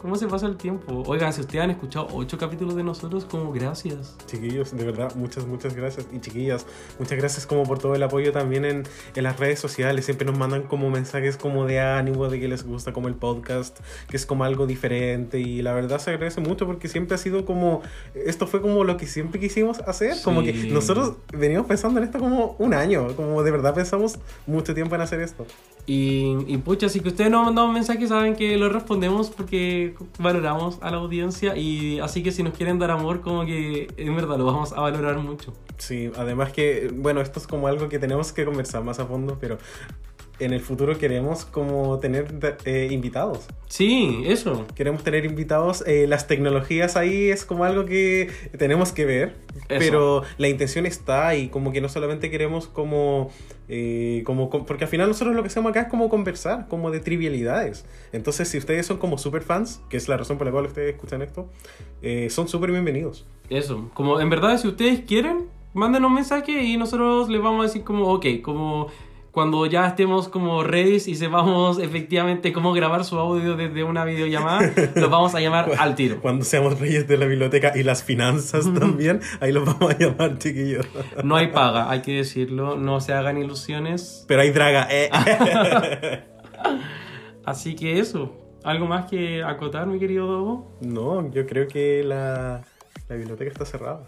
¿Cómo se pasa el tiempo? Oigan, si ustedes han escuchado ocho capítulos de nosotros, como gracias. Chiquillos, de verdad, muchas, muchas gracias. Y chiquillas, muchas gracias como por todo el apoyo también en, en las redes sociales. Siempre nos mandan como mensajes como de ánimo, de que les gusta como el podcast, que es como algo diferente. Y la verdad se agradece mucho porque siempre ha sido como, esto fue como lo que siempre quisimos hacer. Como que Sí. nosotros venimos pensando en esto como un año, como de verdad pensamos mucho tiempo en hacer esto. Y, y pucha, si que ustedes nos han mandado un mensaje, saben que lo respondemos porque valoramos a la audiencia. Y así que si nos quieren dar amor, como que en verdad lo vamos a valorar mucho. Sí, además que, bueno, esto es como algo que tenemos que conversar más a fondo, pero en el futuro queremos como tener eh, invitados. Sí, eso. Queremos tener invitados. eh, las tecnologías ahí es como algo que tenemos que ver. Eso. Pero la intención está y como que no solamente queremos como, eh, como... com- Porque al final nosotros lo que hacemos acá es como conversar, como de trivialidades. Entonces si ustedes son como super fans, que es la razón por la cual ustedes escuchan esto, eh, son súper bienvenidos. Eso. Como en verdad, si ustedes quieren, mándenos un mensaje y nosotros les vamos a decir como, ok, como cuando ya estemos como ready y sepamos efectivamente cómo grabar su audio desde una videollamada, [LAUGHS] los vamos a llamar al tiro. Cuando seamos reyes de la biblioteca y las finanzas también, ahí los vamos a llamar chiquillos. No hay paga, hay que decirlo, no se hagan ilusiones. Pero hay draga, eh. [LAUGHS] Así que eso. ¿Algo más que acotar, mi querido Dobo? No, yo creo que la, la biblioteca está cerrada.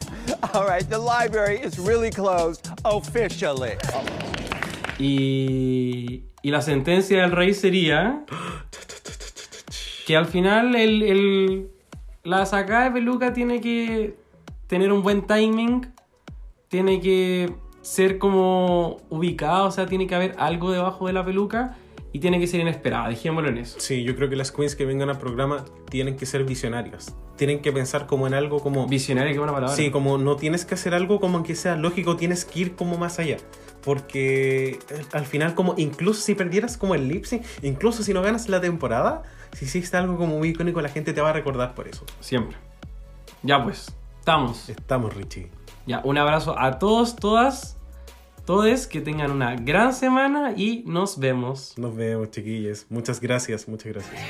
All right, the library is really closed officially. Y, y la sentencia del rey sería que al final el, el- la sacada de peluca tiene que tener un buen timing, tiene que ser como ubicada, o sea, tiene que haber algo debajo de la peluca y tiene que ser inesperada, dejémoslo en eso. Sí, yo creo que las queens que vengan al programa tienen que ser visionarias. Tienen que pensar como en algo como... Visionaria, qué buena palabra. Sí, como no tienes que hacer algo como que sea lógico, tienes que ir como más allá. Porque eh, al final, como incluso si perdieras como el lip sync, incluso si no ganas la temporada, si hiciste algo como muy icónico, la gente te va a recordar por eso. Siempre. Ya pues, estamos. Estamos, Richie. Ya, un abrazo a todos, todas, todes, que tengan una gran semana y nos vemos. Nos vemos, chiquillos. Muchas gracias, muchas gracias.